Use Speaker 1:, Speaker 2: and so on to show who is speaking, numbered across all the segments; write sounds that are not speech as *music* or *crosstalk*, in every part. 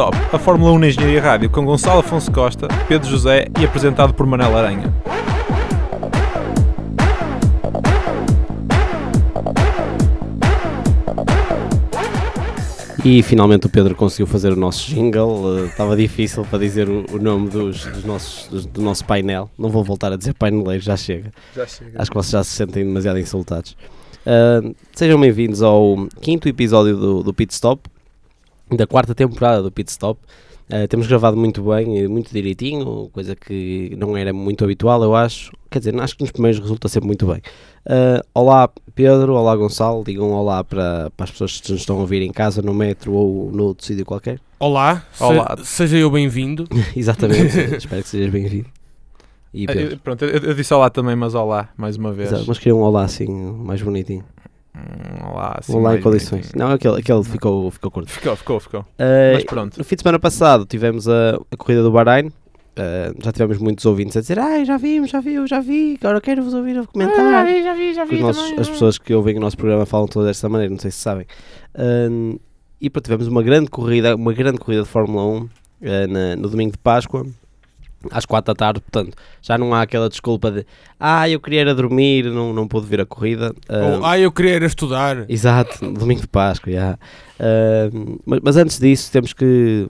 Speaker 1: Stop, a Fórmula 1 na Engenharia Rádio com Gonçalo Afonso Costa, Pedro José e apresentado por Manel Aranha.
Speaker 2: E finalmente o Pedro conseguiu fazer o nosso jingle. Uh, estava difícil para dizer o, o nome dos, dos nossos, dos- do nosso painel. Não vou voltar a dizer paineleiro, já chega.
Speaker 1: Já chega.
Speaker 2: Acho que vocês já se sentem demasiado insultados. Uh, sejam bem-vindos ao quinto episódio do, do Pit Stop, da quarta temporada do Pit Stop. Uh, temos gravado muito bem, e muito direitinho, coisa que não era muito habitual, eu acho. Quer dizer, acho que nos primeiros resulta sempre muito bem. Uh, olá Pedro, olá Gonçalo, digam olá para, para as pessoas que nos estão a ouvir em casa, no metro ou no outro sítio qualquer.
Speaker 3: Olá, se-
Speaker 1: Olá.
Speaker 3: seja eu bem-vindo. *laughs*
Speaker 2: Exatamente, *laughs* espero que sejas bem-vindo. E
Speaker 1: Ah,
Speaker 2: Pedro,
Speaker 1: eu- Pronto, eu, eu disse olá também, mas olá, mais uma vez.
Speaker 2: exato, mas queria um olá assim, mais bonitinho.
Speaker 1: Hum, olá, assim,
Speaker 2: olá em condições. Não, aquele, aquele ficou, ficou curto.
Speaker 1: Ficou, ficou, ficou.
Speaker 2: Uh,
Speaker 1: Mas pronto.
Speaker 2: No fim de semana passado tivemos a, a corrida do Bahrein. Uh, já tivemos muitos ouvintes a dizer Ai, já vimos, já viu, já vi, agora quero-vos ouvir a comentar.
Speaker 3: Ah, já vi, já
Speaker 2: Porque os nossos- as pessoas que ouvem o nosso programa falam todas desta maneira, não sei se sabem. Um, e pronto, tivemos uma grande corrida, uma grande corrida de Fórmula 1 uh, na- no domingo de Páscoa, às 4 da tarde. Portanto, já não há aquela desculpa de Ah, eu queria era dormir, não, não pude ver a corrida.
Speaker 3: Ou, ah, eu queria era estudar.
Speaker 2: Exato, *laughs* domingo de Páscoa, já. Ahm, mas, mas antes disso temos que.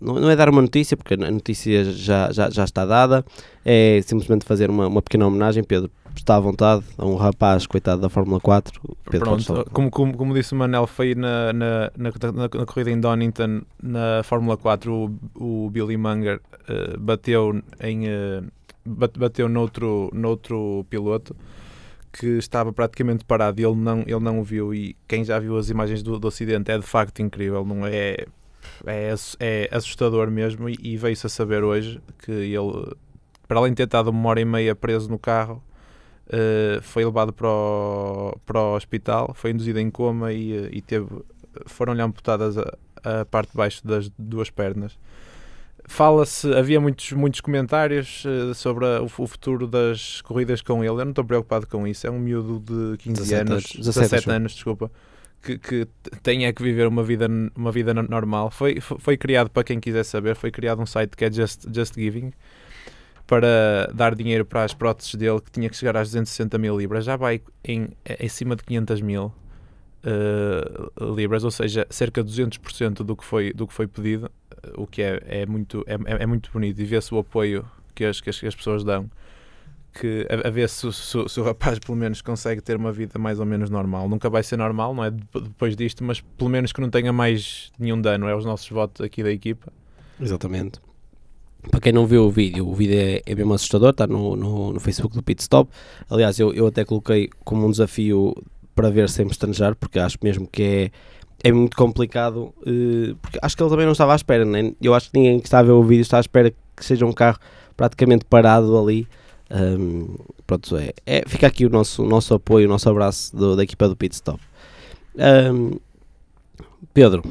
Speaker 2: Não, não é dar uma notícia, porque a notícia já, já, já está dada, é simplesmente fazer uma, uma pequena homenagem. Pedro está à vontade a um rapaz, coitado da Fórmula 4. Pedro, podes
Speaker 1: Pronto,
Speaker 2: falar.
Speaker 1: como, como, como disse o Manel, foi na, na, na, na- corrida em Donington, na Fórmula 4, o, o Billy Munger eh, bateu em bate- bateu noutro, noutro piloto que estava praticamente parado e ele não, ele não o viu e quem já viu as imagens do, do acidente é de facto incrível, não é, é, é assustador mesmo e, e veio-se a saber hoje que ele, para além de ter estado uma hora e meia preso no carro, Uh, foi levado para o, para o hospital, foi induzido em coma e, uh, e teve, foram-lhe amputadas a, a parte de baixo das duas pernas. Fala-se, havia muitos, muitos comentários uh, sobre a- o, fu- o futuro das corridas com ele. Eu não estou preocupado com isso. É um miúdo de 15
Speaker 2: 17
Speaker 1: anos,
Speaker 2: anos, 17
Speaker 1: 17
Speaker 2: acho eu.
Speaker 1: anos, desculpa, que, que é que viver uma vida, uma vida no- normal. Foi, foi foi criado, para quem quiser saber, foi criado um site que é Just, Just Giving para dar dinheiro para as próteses dele que tinha que chegar às 260 mil libras, já vai em, em cima de 500 mil eh, libras, ou seja, cerca de 200% do que foi, do que foi pedido, eh, o que é, é, muito, é, é- é muito bonito e vê-se o apoio que as, que as, que as pessoas dão. Que a, a ver se, se, se o rapaz pelo menos consegue ter uma vida mais ou menos normal. Nunca vai ser normal, não é? Dep- Depois disto, mas pelo menos que não tenha mais nenhum dano. É os nossos votos aqui da equipa.
Speaker 2: Exatamente. Para quem não viu o vídeo, o vídeo é, é mesmo assustador, está no, no, no Facebook do Pit Stop. Aliás, eu, eu até coloquei como um desafio para ver sem pestanejar, porque acho mesmo que é, é muito complicado. eh, porque acho que ele também não estava à espera, né? eu acho que ninguém que está a ver o vídeo está à espera que seja um carro praticamente parado ali. Ahm, pronto, é, é- fica aqui o nosso, o nosso apoio, o nosso abraço do- da equipa do Pit Stop. Ahm, Pedro,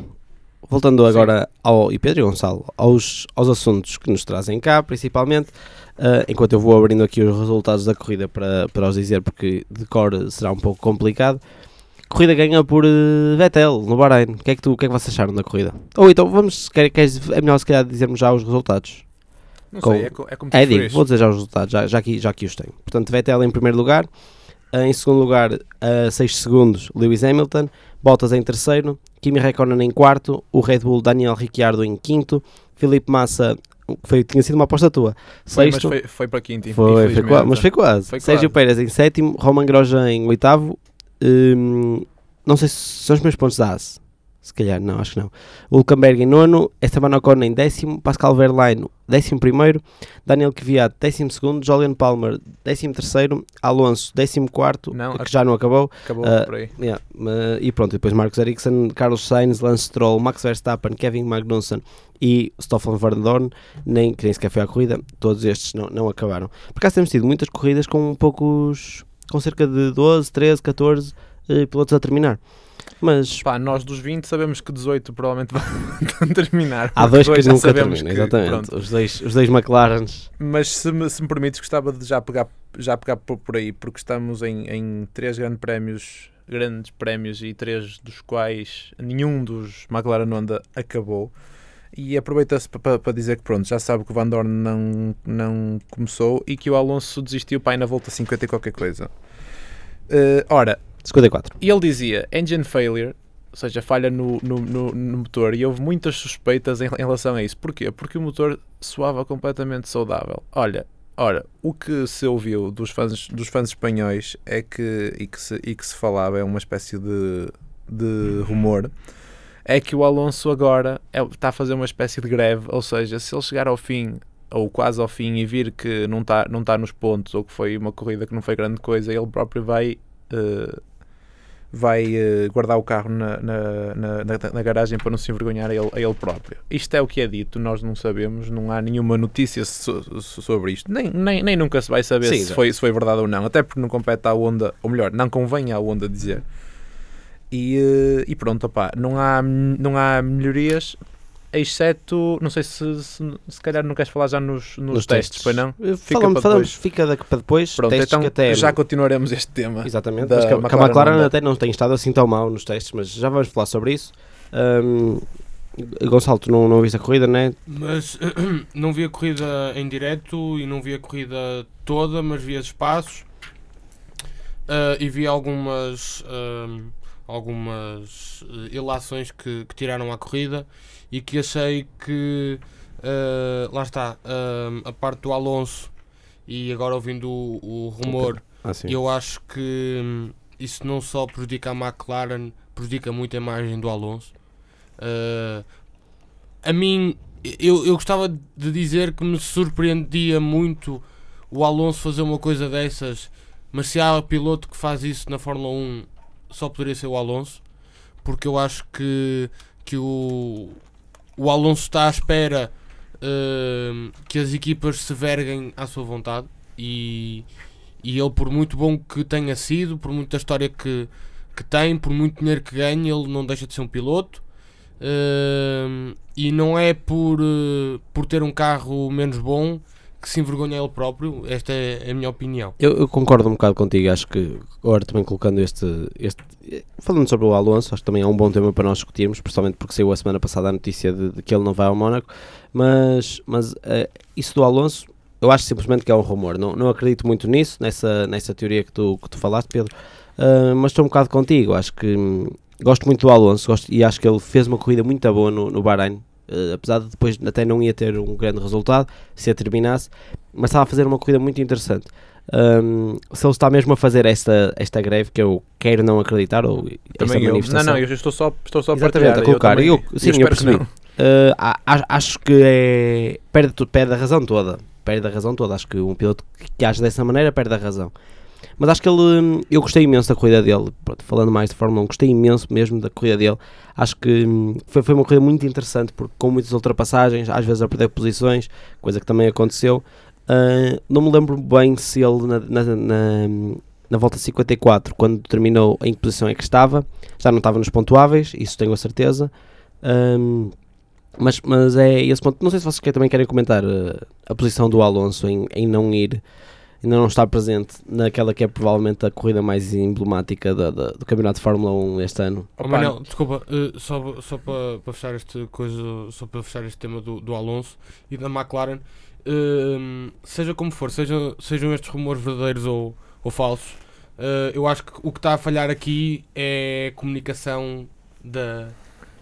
Speaker 2: voltando agora ao e Pedro e Gonçalo aos, aos assuntos que nos trazem cá, principalmente, ah, enquanto eu vou abrindo aqui os resultados da corrida para, para os dizer, porque de cor será um pouco complicado. Corrida ganha por eh, Vettel no Bahrein. O que é que, tu, o que é que vocês acharam da corrida? Ou então, vamos, quer, queres, é melhor se calhar dizermos já os resultados.
Speaker 1: Não
Speaker 2: Com-
Speaker 1: sei, é, é como
Speaker 2: É, digo, vou dizer já os resultados, já, já, aqui, já aqui os tenho. Portanto, Vettel em primeiro lugar, em segundo lugar, a 6 segundos, Lewis Hamilton, Bottas em terceiro, Kimi Räikkönen em quarto, o Red Bull Daniel Ricciardo em quinto, Felipe Massa, foi, tinha sido uma aposta tua,
Speaker 1: Foi, mas
Speaker 2: sexto,
Speaker 1: foi, foi para quinto,
Speaker 2: foi, foi
Speaker 1: infelizmente.
Speaker 2: qua- mas foi quase.
Speaker 1: Foi
Speaker 2: Sérgio
Speaker 1: quase.
Speaker 2: Pérez em sétimo, Roman Grosjean em oitavo, hum, não sei se são os meus pontos da AS, se calhar, não, acho que não. Hulkenberg em nono, Esteban Ocon em décimo, Pascal Verlaine décimo primeiro, Daniel Kvyat décimo segundo, Julian Palmer décimo terceiro, Alonso décimo quarto,
Speaker 1: Não,
Speaker 2: que já não acabou,
Speaker 1: Acabou
Speaker 2: Ah,
Speaker 1: por aí.
Speaker 2: Yeah, ma- e pronto, e depois Marcos Ericsson, Carlos Sainz, Lance Stroll, Max Verstappen, Kevin Magnussen e Stoffel Van Dorn, nem, que nem sequer foi à corrida, todos estes não, não acabaram. Por acaso temos tido muitas corridas com poucos, com cerca de 12, 13, 14 eh, pilotos a terminar. Mas
Speaker 1: Pá, nós dos 20 sabemos que 18 provavelmente *laughs* vão terminar.
Speaker 2: há dois que nunca terminam, exatamente.
Speaker 1: pronto.
Speaker 2: Os dois, os dois McLarens.
Speaker 1: Mas se me, se me permites, gostava de já pegar, já pegar por, por aí, porque estamos em, em três grandes prémios, grandes prémios e três dos quais nenhum dos McLaren Honda acabou. E aproveita-se para dizer que pronto, já sabe que o Van Dorn não, não começou e que o Alonso desistiu para ir na volta 50 e qualquer coisa. Eh, ora,
Speaker 2: 54.
Speaker 1: e ele dizia engine failure, ou seja, falha no, no, no- no motor, e houve muitas suspeitas em, em relação a isso. Porquê? Porque o motor soava completamente saudável. Olha, ora, o que se ouviu dos fãs, dos fãs espanhóis é que, e, que se, e que se falava, é uma espécie de, de rumor, é que o Alonso agora é- está a fazer uma espécie de greve, ou seja, se ele chegar ao fim ou quase ao fim e vir que não está não tá nos pontos ou que foi uma corrida que não foi grande coisa, ele próprio vai eh, vai eh, guardar o carro na, na, na, na- garagem para não se envergonhar a ele, a ele próprio. Isto é o que é dito, nós não sabemos, não há nenhuma notícia so- so- sobre isto, nem, nem, nem nunca se vai saber
Speaker 2: Sim,
Speaker 1: se, foi, se foi verdade ou não, até porque não compete à onda, ou melhor, não convém à onda dizer. E, eh, e pronto, opá, não há, não há melhorias, exceto, não sei se, se, se calhar não queres falar já nos, nos, testes, pois não?
Speaker 2: Eh,
Speaker 1: Fica
Speaker 2: Falamos,
Speaker 1: para
Speaker 2: falamos,
Speaker 1: depois.
Speaker 2: fica daqui para depois.
Speaker 1: Pronto,
Speaker 2: testes
Speaker 1: então
Speaker 2: que até
Speaker 1: já continuaremos este tema.
Speaker 2: Exatamente,
Speaker 1: da
Speaker 2: mas que, a- que a
Speaker 1: McLaren
Speaker 2: até não tem estado assim tão mal nos testes, mas já vamos falar sobre isso. Ahm, Gonçalo, tu não, não viste a corrida, né?
Speaker 3: Mas *clears throat* não vi a corrida em direto e não vi a corrida toda, mas vi os espaços Ah, e vi algumas ahm, algumas eh, ilações que, que tiraram à corrida e que achei que ah, lá está ahm, a parte do Alonso e agora ouvindo o, o rumor
Speaker 2: Ah,
Speaker 3: eu acho que hum, isso não só prejudica a McLaren, prejudica muito a imagem do Alonso. Uh, a mim, eu, eu gostava de dizer que me surpreendia muito o Alonso fazer uma coisa dessas, mas se há piloto que faz isso na Fórmula 1, só poderia ser o Alonso, porque eu acho que, que o, o Alonso está à espera hum, que as equipas se verguem à sua vontade e, e ele, por muito bom que tenha sido, por muita história que, que tem, por muito dinheiro que ganha, ele não deixa de ser um piloto. Hum, e não é por, eh, por ter um carro menos bom que se envergonha ele próprio. Esta é a minha opinião.
Speaker 2: Eu, eu concordo um bocado contigo, acho que agora também colocando este, este. Falando sobre o Alonso, acho que também é um bom tema para nós discutirmos, principalmente porque saiu a semana passada a notícia de, de que ele não vai ao Mónaco. Mas, mas eh, isso do Alonso, eu acho simplesmente que é um rumor. Não, não acredito muito nisso, nessa, nessa teoria que tu, que tu falaste, Pedro. Ah, mas estou um bocado contigo. Acho que hum, gosto muito do Alonso gosto, e acho que ele fez uma corrida muito boa no, no Bahrein. Eh, apesar de depois até não ia ter um grande resultado se a terminasse, mas estava a fazer uma corrida muito interessante. Um, se ele está mesmo a fazer esta, esta greve, que eu quero não acreditar, ou
Speaker 1: Também eu. Não, não, eu estou só, estou só a
Speaker 2: Exatamente, a colocar.
Speaker 1: também-
Speaker 2: Eu- sim, eu
Speaker 1: que
Speaker 2: percebi.
Speaker 1: não.
Speaker 2: Uh, acho que é. Perde, perde a razão toda. Perde a razão toda. Acho que um piloto que, que age dessa maneira perde a razão. Mas acho que ele. hum, Eu gostei imenso da corrida dele. Pronto, falando mais de Fórmula 1, gostei imenso mesmo da corrida dele. Acho que hum, foi, foi uma corrida muito interessante, porque com muitas ultrapassagens, às vezes a perder posições, coisa que também aconteceu. Uh, não me lembro bem se ele na, na, na, na volta 54, quando terminou, em que posição é que estava. Já não estava nos pontuáveis, isso tenho a certeza. Um, mas, mas é esse ponto. Não sei se vocês também querem comentar uh, a posição do Alonso em, em não ir, ainda não estar presente naquela que é provavelmente a corrida mais emblemática da- da- do Campeonato de Fórmula 1 este ano.
Speaker 3: Oh, Manel, desculpa, eh, só, só para para fechar este coisa, só para fechar este tema do, do Alonso e da McLaren, ehm, seja como for, sejam, sejam estes rumores verdadeiros ou, ou falsos, eh, eu acho que o que está a falhar aqui é a comunicação da,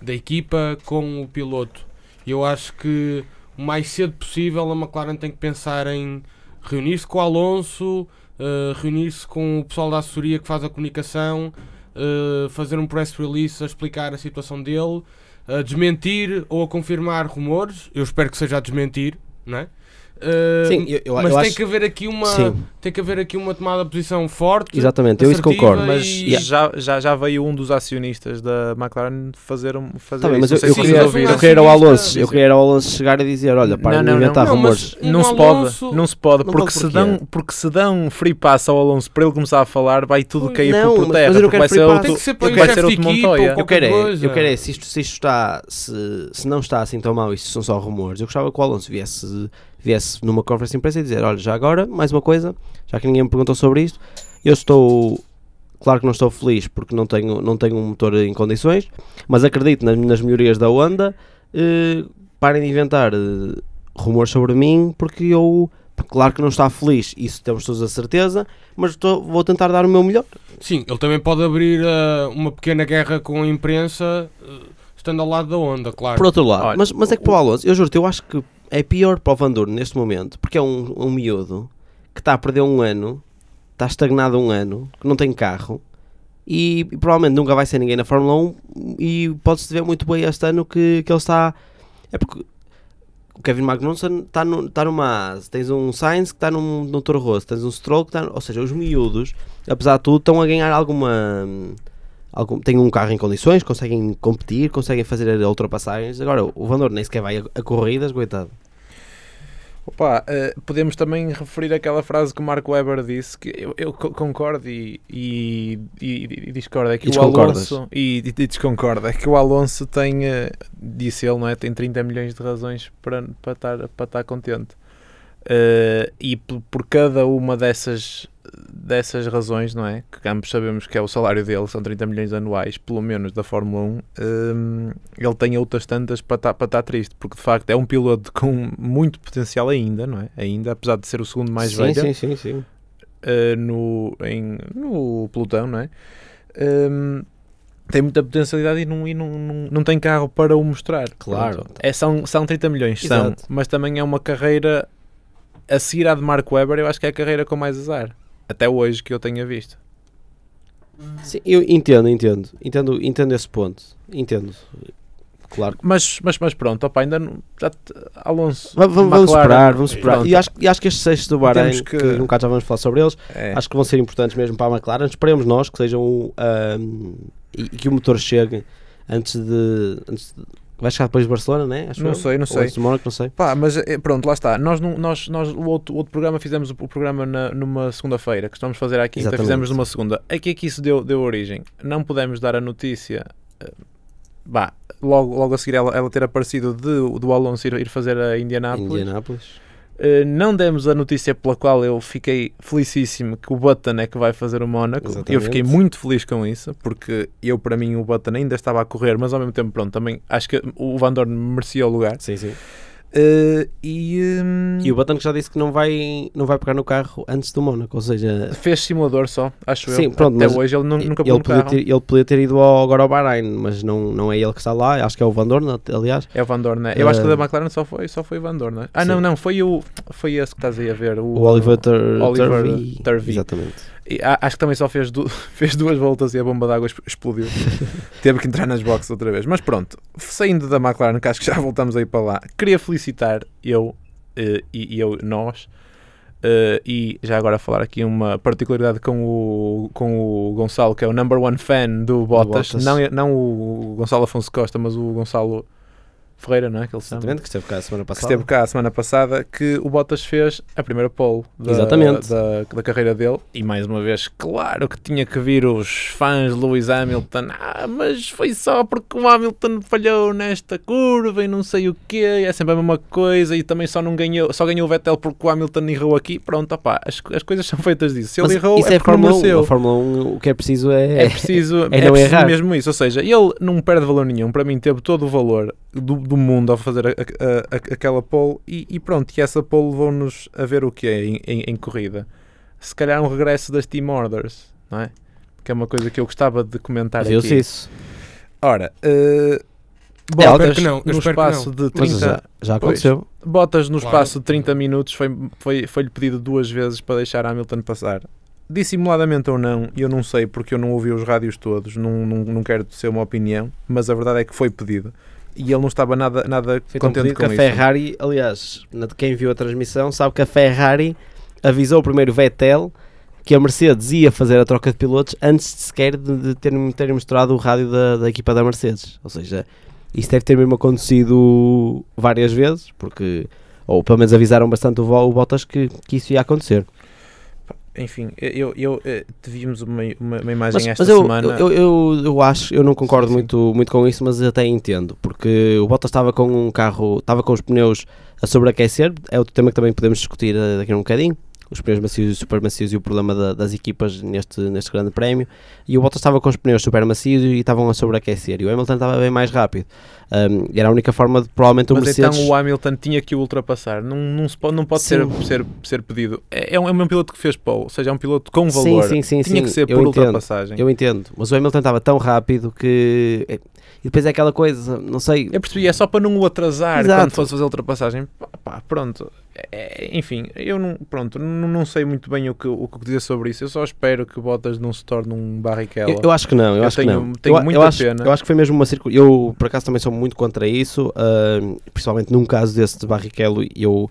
Speaker 3: da equipa com o piloto. E eu acho que o mais cedo possível a McLaren tem que pensar em reunir-se com o Alonso, eh, reunir-se com o pessoal da assessoria que faz a comunicação, uh, fazer um press release a explicar a situação dele, a desmentir ou a confirmar rumores. Eu espero que seja a desmentir, não é? Uh,
Speaker 2: Sim, eu, eu,
Speaker 3: mas
Speaker 2: eu
Speaker 3: tem
Speaker 2: acho.
Speaker 3: que haver aqui uma
Speaker 2: Sim,
Speaker 3: tem que haver aqui uma tomada de posição forte.
Speaker 2: exatamente, eu isso concordo.
Speaker 1: Mas
Speaker 3: E-
Speaker 1: já, já, já veio um dos acionistas da McLaren fazer, um- fazer
Speaker 2: Tá bem, mas eu,
Speaker 1: Não
Speaker 2: eu queria,
Speaker 1: vocês
Speaker 2: eu queria era o
Speaker 3: Acionista-
Speaker 2: Alonso, eu queria o Alonso chegar e dizer, olha, para
Speaker 1: Não, não, não.
Speaker 2: inventar
Speaker 3: Não,
Speaker 2: rumores.
Speaker 1: Não
Speaker 3: Um
Speaker 1: se
Speaker 3: Alonso-
Speaker 1: pode, não se pode,
Speaker 2: Não
Speaker 1: porque, se dão, porque se dão free pass ao Alonso para ele começar a falar, vai tudo
Speaker 3: Pois.
Speaker 1: cair
Speaker 2: Não,
Speaker 1: por terra,
Speaker 2: mas eu não quero
Speaker 1: vai ser outro,
Speaker 3: Tem que ser para chefe
Speaker 1: ser
Speaker 3: de
Speaker 1: outro Montoya.
Speaker 2: Eu quero, é, eu quero é, se isto, se isto está, se, se não está assim tão mal se são só rumores, eu gostava que o Alonso viesse, viesse numa conferência de imprensa e dizer, olha, já agora, mais uma coisa, já que ninguém me perguntou sobre isto, eu estou, claro que não estou feliz porque não tenho, não tenho um motor em condições, mas acredito nas, nas melhorias da Honda, eh, parem de inventar eh, rumores sobre mim porque eu, claro que não está feliz, isso temos todos a certeza, mas estou- vou tentar dar o meu melhor.
Speaker 3: Sim, ele também pode abrir uh, uma pequena guerra com a imprensa uh, estando ao lado da onda, claro.
Speaker 2: Por outro lado,
Speaker 1: Olha,
Speaker 2: mas, mas é que para o Alonso, eu juro-te, eu acho que é pior para o Van neste momento, porque é um, um miúdo que está a perder um ano, está estagnado um ano, que não tem carro e, e provavelmente nunca vai ser ninguém na Fórmula 1 e pode-se ver muito bem este ano que, que ele está. É porque o Kevin Magnussen está, no, está numa AS, tens um Sainz que está num, num Toro Rosso, tens um Stroll que está. Ou seja, os miúdos, apesar de tudo, estão a ganhar alguma. Algum, têm um carro em condições, conseguem competir, conseguem fazer ultrapassagens. Agora, o Van Dorn nem sequer vai a, a corridas, coitado.
Speaker 1: Opa, eh, podemos também referir aquela frase que o Marco Weber disse, que eu, eu co- concordo e, e, e- e discordo, é que
Speaker 2: E
Speaker 1: o. Alonso, e, e desconcordo, é que o Alonso tem, eh, disse ele, não é, tem 30 milhões de razões para, para, estar, para estar contente. Eh, e por, por cada uma dessas, dessas razões, não é, que ambos sabemos que é o salário dele, são 30 milhões anuais, pelo menos da Fórmula 1, eh, ele tem outras tantas para estar, para estar triste, porque de facto é um piloto *laughs* com muito potencial ainda, não é? Ainda, apesar de ser o segundo mais
Speaker 2: sim,
Speaker 1: velho
Speaker 2: sim, sim, sim.
Speaker 1: eh, no, em, no pelotão, não é? Ehm, tem muita potencialidade e, não, e não, não, não tem carro para o mostrar.
Speaker 2: Claro.
Speaker 1: Pronto. É, são, são 30 milhões, são,
Speaker 2: Exato.
Speaker 1: mas também é uma carreira a seguir à de Mark Webber, eu acho que é a carreira com mais azar. Até hoje que eu tenha visto.
Speaker 2: Sim, eu entendo, entendo. Entendo, entendo esse ponto. Entendo. Claro.
Speaker 1: Mas, mas, mas pronto, opa, ainda não. Já te- Alonso.
Speaker 2: Va- va- Vamos,
Speaker 1: McLaren,
Speaker 2: esperar, vamos esperar.
Speaker 1: pronto.
Speaker 2: E acho, e acho que estes sextos do Bahrein, que...
Speaker 1: que-
Speaker 2: um bocado já vamos falar sobre eles,
Speaker 1: É.
Speaker 2: acho que vão ser importantes mesmo para a McLaren. Esperemos nós que sejam um, e, e que o motor chegue antes de. Antes de vai chegar depois de Barcelona, né? Acho
Speaker 1: Não
Speaker 2: eu.
Speaker 1: sei, não sei.
Speaker 2: de Mónaco, não sei.
Speaker 1: Pá, mas eh, pronto, lá está. Nós, nós, nós o, outro, outro programa fizemos o, o programa na- numa segunda-feira, que estamos a fazer à quinta,
Speaker 2: Exatamente.
Speaker 1: fizemos numa segunda. A que é que isso deu, deu origem? Não pudemos dar a notícia, eh, bah, logo, logo a seguir ela, ela ter aparecido de, do Alonso ir, ir fazer a Indianápolis.
Speaker 2: Indianápolis.
Speaker 1: Eh, não demos a notícia pela qual eu fiquei felicíssimo que o Button é que vai fazer o Mónaco. Eu fiquei muito feliz com isso, porque eu, para mim, o Button ainda estava a correr, mas ao mesmo tempo, pronto, também acho que o Van Dorn merecia o lugar.
Speaker 2: Sim, sim.
Speaker 1: Eh, e, hum,
Speaker 2: E o Button que já disse que não vai, não vai pegar no carro antes do Mónaco, ou seja,
Speaker 1: fez simulador só, acho
Speaker 2: Sim,
Speaker 1: eu.
Speaker 2: pronto,
Speaker 1: Até hoje ele nu- nunca pegou
Speaker 2: ele podia, ter, ele podia ter ido ao, agora ao Bahrein, mas não, não é ele que está lá, acho que é o Van Dorn, aliás.
Speaker 1: É o Van Dorn, né? Eu acho que
Speaker 2: Eh,
Speaker 1: da McLaren só foi, só foi o Van Dorn. né? Ah,
Speaker 2: sim.
Speaker 1: não, não, foi o foi esse que estás aí a ver. O,
Speaker 2: O Oliver Tur-
Speaker 1: Oliver
Speaker 2: Turvey.
Speaker 1: Turvey.
Speaker 2: Exatamente.
Speaker 1: E acho que também só fez, du- *laughs* fez duas voltas e a bomba d'água explodiu. *laughs* Teve que entrar nas boxes outra vez. Mas pronto, saindo da McLaren, que acho que já voltamos aí para lá, queria felicitar eu eh, e, eu, nós, eh, e já agora falar aqui uma particularidade com o, com o Gonçalo, que é o number one fan do Bottas.
Speaker 2: Bottas.
Speaker 1: Não, não o Gonçalo Afonso Costa, mas o Gonçalo Ferreira, não é? Que ele chama?
Speaker 2: Exatamente, que esteve cá a semana
Speaker 1: que
Speaker 2: passada.
Speaker 1: esteve cá a semana passada, que o Bottas fez a primeira pole da,
Speaker 2: Exatamente.
Speaker 1: da, da carreira dele. E mais uma vez, claro que tinha que vir os fãs de Lewis Hamilton. Ah, mas foi só porque o Hamilton falhou nesta curva e não sei o quê. É sempre a mesma coisa. E também só, não ganhou, só ganhou o Vettel porque o Hamilton errou aqui. Pronto, opá, as, as coisas são feitas disso. Se ele
Speaker 2: Mas
Speaker 1: errou,
Speaker 2: isso
Speaker 1: é,
Speaker 2: é, Fórmula 1.
Speaker 1: mereceu.
Speaker 2: A Fórmula 1 o que é preciso é...
Speaker 1: É preciso,
Speaker 2: é *laughs*
Speaker 1: é
Speaker 2: não
Speaker 1: preciso
Speaker 2: errar.
Speaker 1: mesmo isso. Ou seja, ele não perde valor nenhum. Para mim, teve todo o valor do, do mundo ao fazer a- a- a- aquela pole. E, e pronto, e essa pole levou-nos a ver o que é em, em- em corrida. Se calhar um regresso das Team Orders, não é? Que é uma coisa que eu gostava de comentar
Speaker 2: Viu-se
Speaker 1: aqui.
Speaker 2: isso.
Speaker 1: Ora, eh,
Speaker 2: É, eu
Speaker 1: botas
Speaker 3: espero que não, eu
Speaker 1: no espaço de
Speaker 2: Mas
Speaker 1: 30...
Speaker 2: já, já
Speaker 1: Pois.
Speaker 2: aconteceu.
Speaker 1: Botas no
Speaker 3: Claro.
Speaker 1: espaço de 30 minutos foi, foi, foi-lhe pedido duas vezes para deixar Hamilton passar. Dissimuladamente ou não, eu não sei porque eu não ouvi os rádios todos, não, não, não quero ser uma opinião, mas a verdade é que foi pedido. E ele não estava nada, nada
Speaker 2: Foi
Speaker 1: contente com
Speaker 2: que
Speaker 1: isso.
Speaker 2: a Ferrari, aliás, quem viu a transmissão sabe que a Ferrari avisou primeiro o Vettel que a Mercedes ia fazer a troca de pilotos antes sequer de, de ter, mostrado o rádio da, da equipa da Mercedes. Ou seja, isso deve ter mesmo acontecido várias vezes, porque, ou pelo menos avisaram bastante o, o Bottas que, que isso ia acontecer.
Speaker 1: Enfim, eu, eu, eh, vimos uma, uma, uma imagem
Speaker 2: Mas,
Speaker 1: esta
Speaker 2: mas eu,
Speaker 1: semana.
Speaker 2: eu, eu, eu acho, eu não concordo
Speaker 1: Sim, sim.
Speaker 2: Muito, muito com isso, mas até entendo, porque o Bottas estava com um carro, estava com os pneus a sobreaquecer, é outro tema que também podemos discutir eh, daqui a um bocadinho, os pneus macios e super macios e o problema da- das equipas neste, neste grande prémio, e o Bottas estava com os pneus super macios e estavam a sobreaquecer, e o Hamilton estava bem mais rápido, Um, era a única forma de provavelmente o
Speaker 1: Mas
Speaker 2: Mercedes...
Speaker 1: então o Hamilton tinha que o ultrapassar. Não, não, se pode, não pode ser,
Speaker 2: Sim.
Speaker 1: ser, ser pedido. É, é, um, é um piloto que fez pole, ou seja, é um piloto com
Speaker 2: Sim,
Speaker 1: valor.
Speaker 2: sim, sim,
Speaker 1: tinha
Speaker 2: sim,
Speaker 1: que ser por
Speaker 2: entendo.
Speaker 1: ultrapassagem.
Speaker 2: Eu entendo, mas o Hamilton estava tão rápido que... E depois é aquela coisa, não sei...
Speaker 1: Eu percebi, é só para não o atrasar
Speaker 2: Exato.
Speaker 1: quando fosse fazer a ultrapassagem. Pá, pá, pronto. É, enfim, eu não, pronto, não, não sei muito bem o que, o que dizer sobre isso. Eu só espero que Bottas não se torne um Barrichello.
Speaker 2: Eu, eu acho que não, eu,
Speaker 1: Eu
Speaker 2: acho
Speaker 1: tenho-
Speaker 2: que não.
Speaker 1: tenho
Speaker 2: eu,
Speaker 1: muita
Speaker 2: eu acho,
Speaker 1: pena.
Speaker 2: Eu acho que foi mesmo uma circunstância. Eu, por acaso, também sou muito contra isso, ah, principalmente num caso desse de Barrichello, eu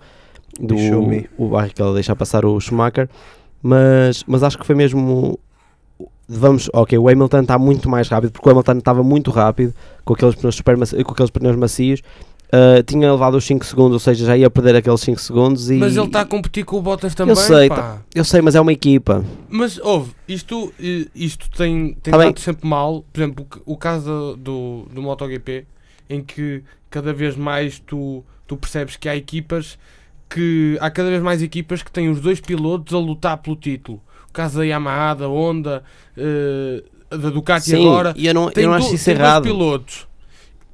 Speaker 2: do o Barrichello deixar passar o Schumacher, mas, mas acho que foi mesmo. Vamos, ok, o Hamilton está muito mais rápido, porque o Hamilton estava muito rápido com aqueles pneus, super com aqueles pneus macios. Ah, tinha levado os 5 segundos, ou seja, já ia perder aqueles 5 segundos. E,
Speaker 3: Mas ele está a competir com o Bottas também.
Speaker 2: sei,
Speaker 3: pá.
Speaker 2: tá- Eu sei, mas é uma equipa.
Speaker 3: Mas ouve, isto, isto tem, tem
Speaker 2: Tá
Speaker 3: sempre mal. Por exemplo, o, caso do, do MotoGP, em que cada vez mais tu, tu percebes que há equipas que há cada vez mais equipas que têm os dois pilotos a lutar pelo título. O caso da Yamaha, da Honda, eh, da Ducati
Speaker 2: Sim,
Speaker 3: agora.
Speaker 2: e eu não,
Speaker 3: Tem,
Speaker 2: eu não acho isso errado.
Speaker 3: pilotos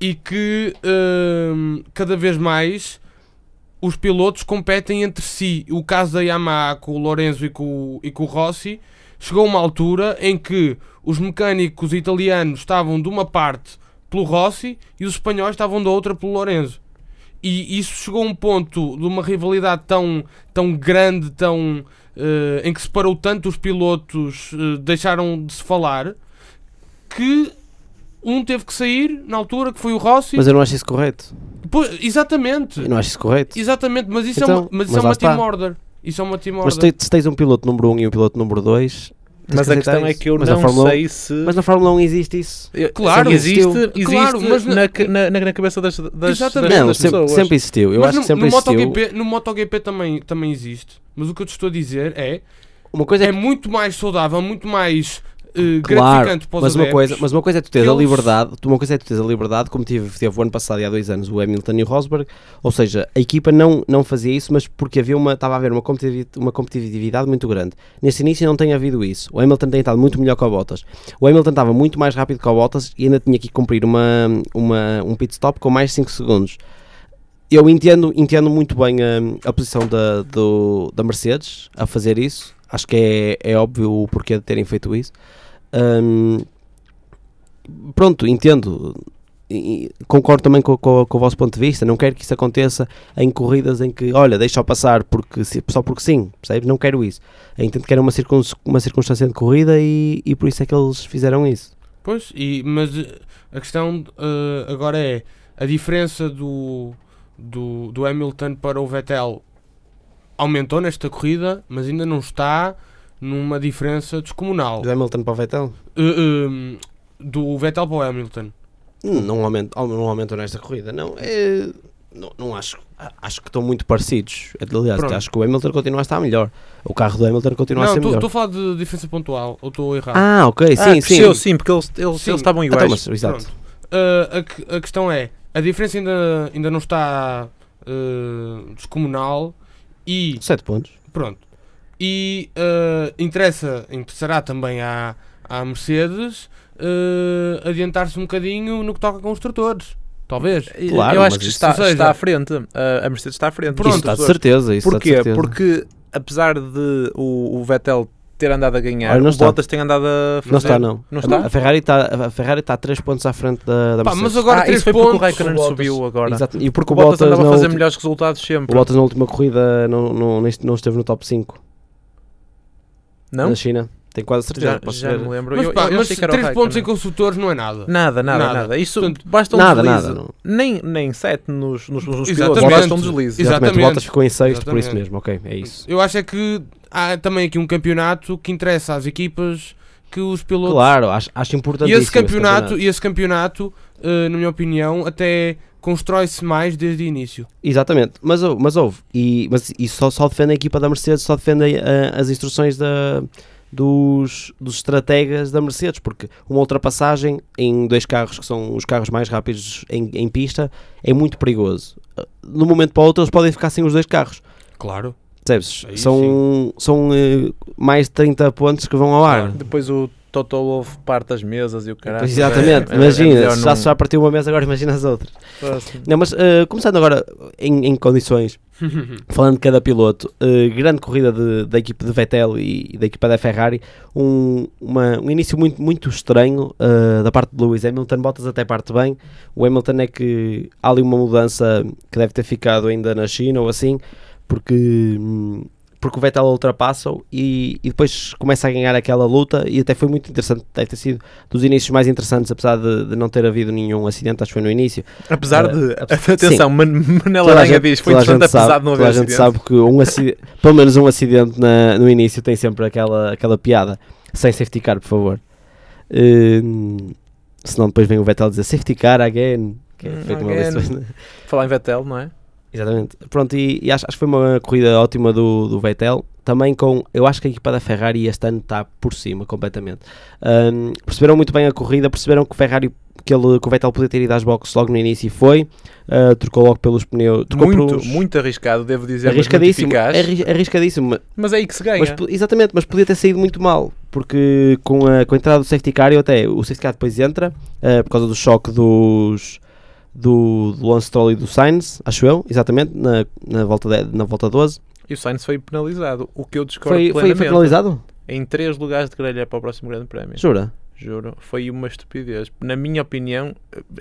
Speaker 3: e que hum, cada vez mais os pilotos competem entre si. O caso da Yamaha com o Lorenzo e com, o- e com o Rossi chegou a uma altura em que os mecânicos italianos estavam de uma parte pelo Rossi e os espanhóis estavam da outra pelo Lorenzo. E isso chegou a um ponto de uma rivalidade tão, tão grande, tão, eh, em que separou tanto os pilotos, eh, deixaram de se falar, que um teve que sair na altura, que foi o Rossi.
Speaker 2: Mas eu não acho isso correto.
Speaker 3: Pois, exatamente.
Speaker 2: Eu não acho isso correto.
Speaker 3: Exatamente, mas isso é
Speaker 2: Então,
Speaker 3: uma, mas isso
Speaker 2: mas
Speaker 3: é uma team
Speaker 2: está.
Speaker 3: order. Isso é uma team
Speaker 2: Mas
Speaker 3: order.
Speaker 2: te- se tens um piloto número 1 um e um piloto número 2,
Speaker 1: Mas a questão é que eu não
Speaker 2: Fórmula
Speaker 1: sei se.
Speaker 2: mas na Fórmula 1 existe isso.
Speaker 1: Eu-
Speaker 3: Claro,
Speaker 1: existe, existe
Speaker 3: Claro, mas
Speaker 1: na,
Speaker 3: na-
Speaker 1: na, na, cabeça das, das,
Speaker 3: Exatamente.
Speaker 1: das,
Speaker 2: não,
Speaker 1: das
Speaker 2: sempre,
Speaker 1: pessoas.
Speaker 2: sempre existiu. Eu
Speaker 3: mas
Speaker 2: acho
Speaker 3: no,
Speaker 2: que sempre
Speaker 3: no
Speaker 2: existiu.
Speaker 3: MotoGP, no MotoGP também, também existe. Mas o que eu te estou a dizer é
Speaker 2: Uma coisa é
Speaker 3: é
Speaker 2: que
Speaker 3: muito mais saudável, muito mais eh,
Speaker 2: Claro,
Speaker 3: para os
Speaker 2: mas uma, coisa, mas uma coisa é tu teres a
Speaker 3: Eles-
Speaker 2: liberdade, tu- uma coisa é tu teres a liberdade, como tive, teve o ano passado e há dois anos o Hamilton e o Rosberg, ou seja, a equipa não, não fazia isso, mas porque havia uma, estava a haver uma competitividade, uma competitividade muito grande. Neste início não tem havido isso. O Hamilton tem estado muito melhor que o Bottas. O Hamilton estava muito mais rápido que o Bottas e ainda tinha que cumprir uma, uma, um pit stop com mais 5 segundos. Eu entendo, entendo muito bem a, a posição da, do, da Mercedes a fazer isso. Acho que é, é óbvio o porquê de terem feito isso. Pronto, entendo. E- concordo também com, com- com o vosso ponto de vista. Não quero que isso aconteça em corridas em que, olha, deixa-o passar porque, só porque sim, percebes? Não quero isso. Eu entendo que era uma, circun, uma circunstância de corrida e, e por isso é que eles fizeram isso.
Speaker 3: Pois, e, mas eh, a questão eh, agora é a diferença do, do, do Hamilton para o Vettel aumentou nesta corrida, mas ainda não está numa diferença descomunal.
Speaker 2: Do Hamilton para o Vettel?
Speaker 3: Eh, do Vettel para o Hamilton.
Speaker 2: Hum, Não aumentou, não aumentou nesta corrida, não. É, não, não acho. a- Acho que estão muito parecidos. Aliás,
Speaker 3: Pronto.
Speaker 2: acho que o Hamilton continua a estar melhor. O carro do Hamilton continua a
Speaker 3: não,
Speaker 2: ser
Speaker 3: estou
Speaker 2: melhor.
Speaker 3: a falar de diferença pontual, ou estou errado?
Speaker 2: Ah, ok,
Speaker 1: Ah,
Speaker 2: sim, sim.
Speaker 1: cresceu, sim, porque eles, eles,
Speaker 3: Sim.
Speaker 1: eles estavam
Speaker 2: Então,
Speaker 1: iguais.
Speaker 2: mas, exato.
Speaker 3: Uh, a, a questão é, a diferença ainda, ainda não está uh, descomunal e
Speaker 2: 7 pontos.
Speaker 3: pronto. E uh, interessa, interessará também à, à Mercedes uh, adiantar-se um bocadinho no que toca a construtores. Talvez.
Speaker 2: Claro,
Speaker 1: eu acho que está,
Speaker 3: seja-
Speaker 1: está à frente. A, a Mercedes está à frente.
Speaker 3: Pronto.
Speaker 2: Isso está de certeza. Isso está de
Speaker 1: Porquê?
Speaker 2: certeza.
Speaker 1: Porque apesar de o, o Vettel ter andado a ganhar,
Speaker 2: Olha, não
Speaker 1: o
Speaker 2: está.
Speaker 1: Bottas tem andado a fazer...
Speaker 2: Não está, não.
Speaker 1: Não está?
Speaker 2: A Ferrari está a Ferrari está a 3 pontos à frente da, da
Speaker 3: Pá,
Speaker 2: Mercedes.
Speaker 3: mas agora
Speaker 1: ah,
Speaker 3: três
Speaker 1: isso foi porque o
Speaker 3: pontos,
Speaker 1: Raikkonen
Speaker 2: o Bottas-
Speaker 1: subiu agora.
Speaker 2: Exato. E porque
Speaker 1: O
Speaker 2: o
Speaker 1: Bottas
Speaker 2: Bottas,
Speaker 1: andava a
Speaker 2: na
Speaker 1: fazer
Speaker 2: ulti-
Speaker 1: melhores resultados
Speaker 2: o
Speaker 1: sempre.
Speaker 2: Bottas na última corrida não, não, não esteve no top 5
Speaker 1: Não?
Speaker 2: na China. Tenho quase certeza.
Speaker 1: Já,
Speaker 2: posso
Speaker 1: já
Speaker 2: ver.
Speaker 1: me lembro.
Speaker 3: Mas,
Speaker 1: Eu-
Speaker 3: pá,
Speaker 1: eu
Speaker 3: mas
Speaker 1: achei que era o
Speaker 3: 3 pontos em construtores não é nada.
Speaker 1: Nada, nada,
Speaker 3: Nada.
Speaker 1: nada. Isso
Speaker 3: Portanto,
Speaker 1: basta um
Speaker 2: Nada,
Speaker 1: deslize.
Speaker 2: nada.
Speaker 1: Nem, nem 7 nos, nos, nos pilotos,
Speaker 3: Exatamente.
Speaker 1: basta um deslize.
Speaker 2: Exatamente. O. Bottas ficou em sexto, por isso mesmo. Ok, é isso.
Speaker 3: Eu acho é que há também aqui um campeonato que interessa às equipas que os pilotos.
Speaker 2: Claro, acho, acho importante
Speaker 3: e esse campeonato, e esse campeonato eh, na minha opinião, até constrói-se mais desde o início.
Speaker 2: Exatamente, mas, mas houve. E, mas e só, só defende a equipa da Mercedes, só defende eh, as instruções da, dos, dos estrategas da Mercedes, porque uma ultrapassagem em dois carros que são os carros mais rápidos em, em pista é muito perigoso. De um momento para o outro, eles podem ficar sem os dois carros.
Speaker 3: Claro.
Speaker 2: Percebes?
Speaker 3: Aí
Speaker 2: São, são eh, mais de 30 pontos que vão ao ar.
Speaker 3: Claro.
Speaker 1: Depois o Toto Wolff parte as mesas e o caralho.
Speaker 2: Pois, exatamente,
Speaker 1: É- é- é
Speaker 2: imagina,
Speaker 1: melhor
Speaker 2: já,
Speaker 1: não-
Speaker 2: já partiu uma mesa, agora imagina as outras. Não, mas eh, começando agora em, em condições, *laughs* falando de cada piloto, eh, grande corrida de- da equipa de Vettel e, e da equipa da Ferrari, um, uma- um início muito, muito estranho eh, da parte de Lewis Hamilton, Bottas até parte bem, o Hamilton é que há ali uma mudança que deve ter ficado ainda na China ou assim, porque, hum, porque o Vettel ultrapassa-o e, e depois começa a ganhar aquela luta e até foi muito interessante, deve ter sido dos inícios mais interessantes, apesar de, de não ter havido nenhum acidente, acho que foi no início,
Speaker 1: Apesar
Speaker 2: Eh,
Speaker 1: de.
Speaker 2: apes- *laughs*
Speaker 1: Atenção, Man- Manela Aranha diz: foi interessante,
Speaker 2: gente sabe-
Speaker 1: apesar de não haver
Speaker 2: a gente
Speaker 1: acidente.
Speaker 2: sabe que um acidente, pelo menos um acidente na- no início tem sempre aquela, aquela piada. Sem safety car, por favor. Hum, senão depois vem o Vettel dizer safety car again. Que
Speaker 1: Hum,
Speaker 2: foi como
Speaker 1: again.
Speaker 2: disse.
Speaker 1: Falar em Vettel, não é?
Speaker 2: Exatamente. Pronto, e, e acho, acho que foi uma corrida ótima do, do Vettel. Também com. Eu acho que a equipa da Ferrari este ano está por cima completamente. Hum, perceberam muito bem a corrida, perceberam que o Ferrari. Que, ele, que o Vettel podia ter ido às boxes logo no início e foi, uh, trocou logo pelos pneus, trocou
Speaker 1: Muito,
Speaker 2: pelos-
Speaker 1: muito arriscado, devo dizer. mas
Speaker 2: arriscadíssimo,
Speaker 1: eficaz.
Speaker 2: arri- arriscadíssimo,
Speaker 1: Mas é aí que se ganha.
Speaker 2: mas, exatamente, mas podia ter saído muito mal, porque com a, com a entrada do safety car, eu até, o safety car depois entra, eh, por causa do choque dos, do, do Lance Stroll e do Sainz, acho eu, exatamente, na, na, volta, de, na volta 12.
Speaker 1: E o Sainz foi penalizado. O que eu discordo
Speaker 2: Foi, foi,
Speaker 1: plenamente.
Speaker 2: foi penalizado?
Speaker 1: Em três lugares de grelha para o próximo Grande Prémio.
Speaker 2: Jura?
Speaker 1: Juro. Foi uma estupidez. Na minha opinião,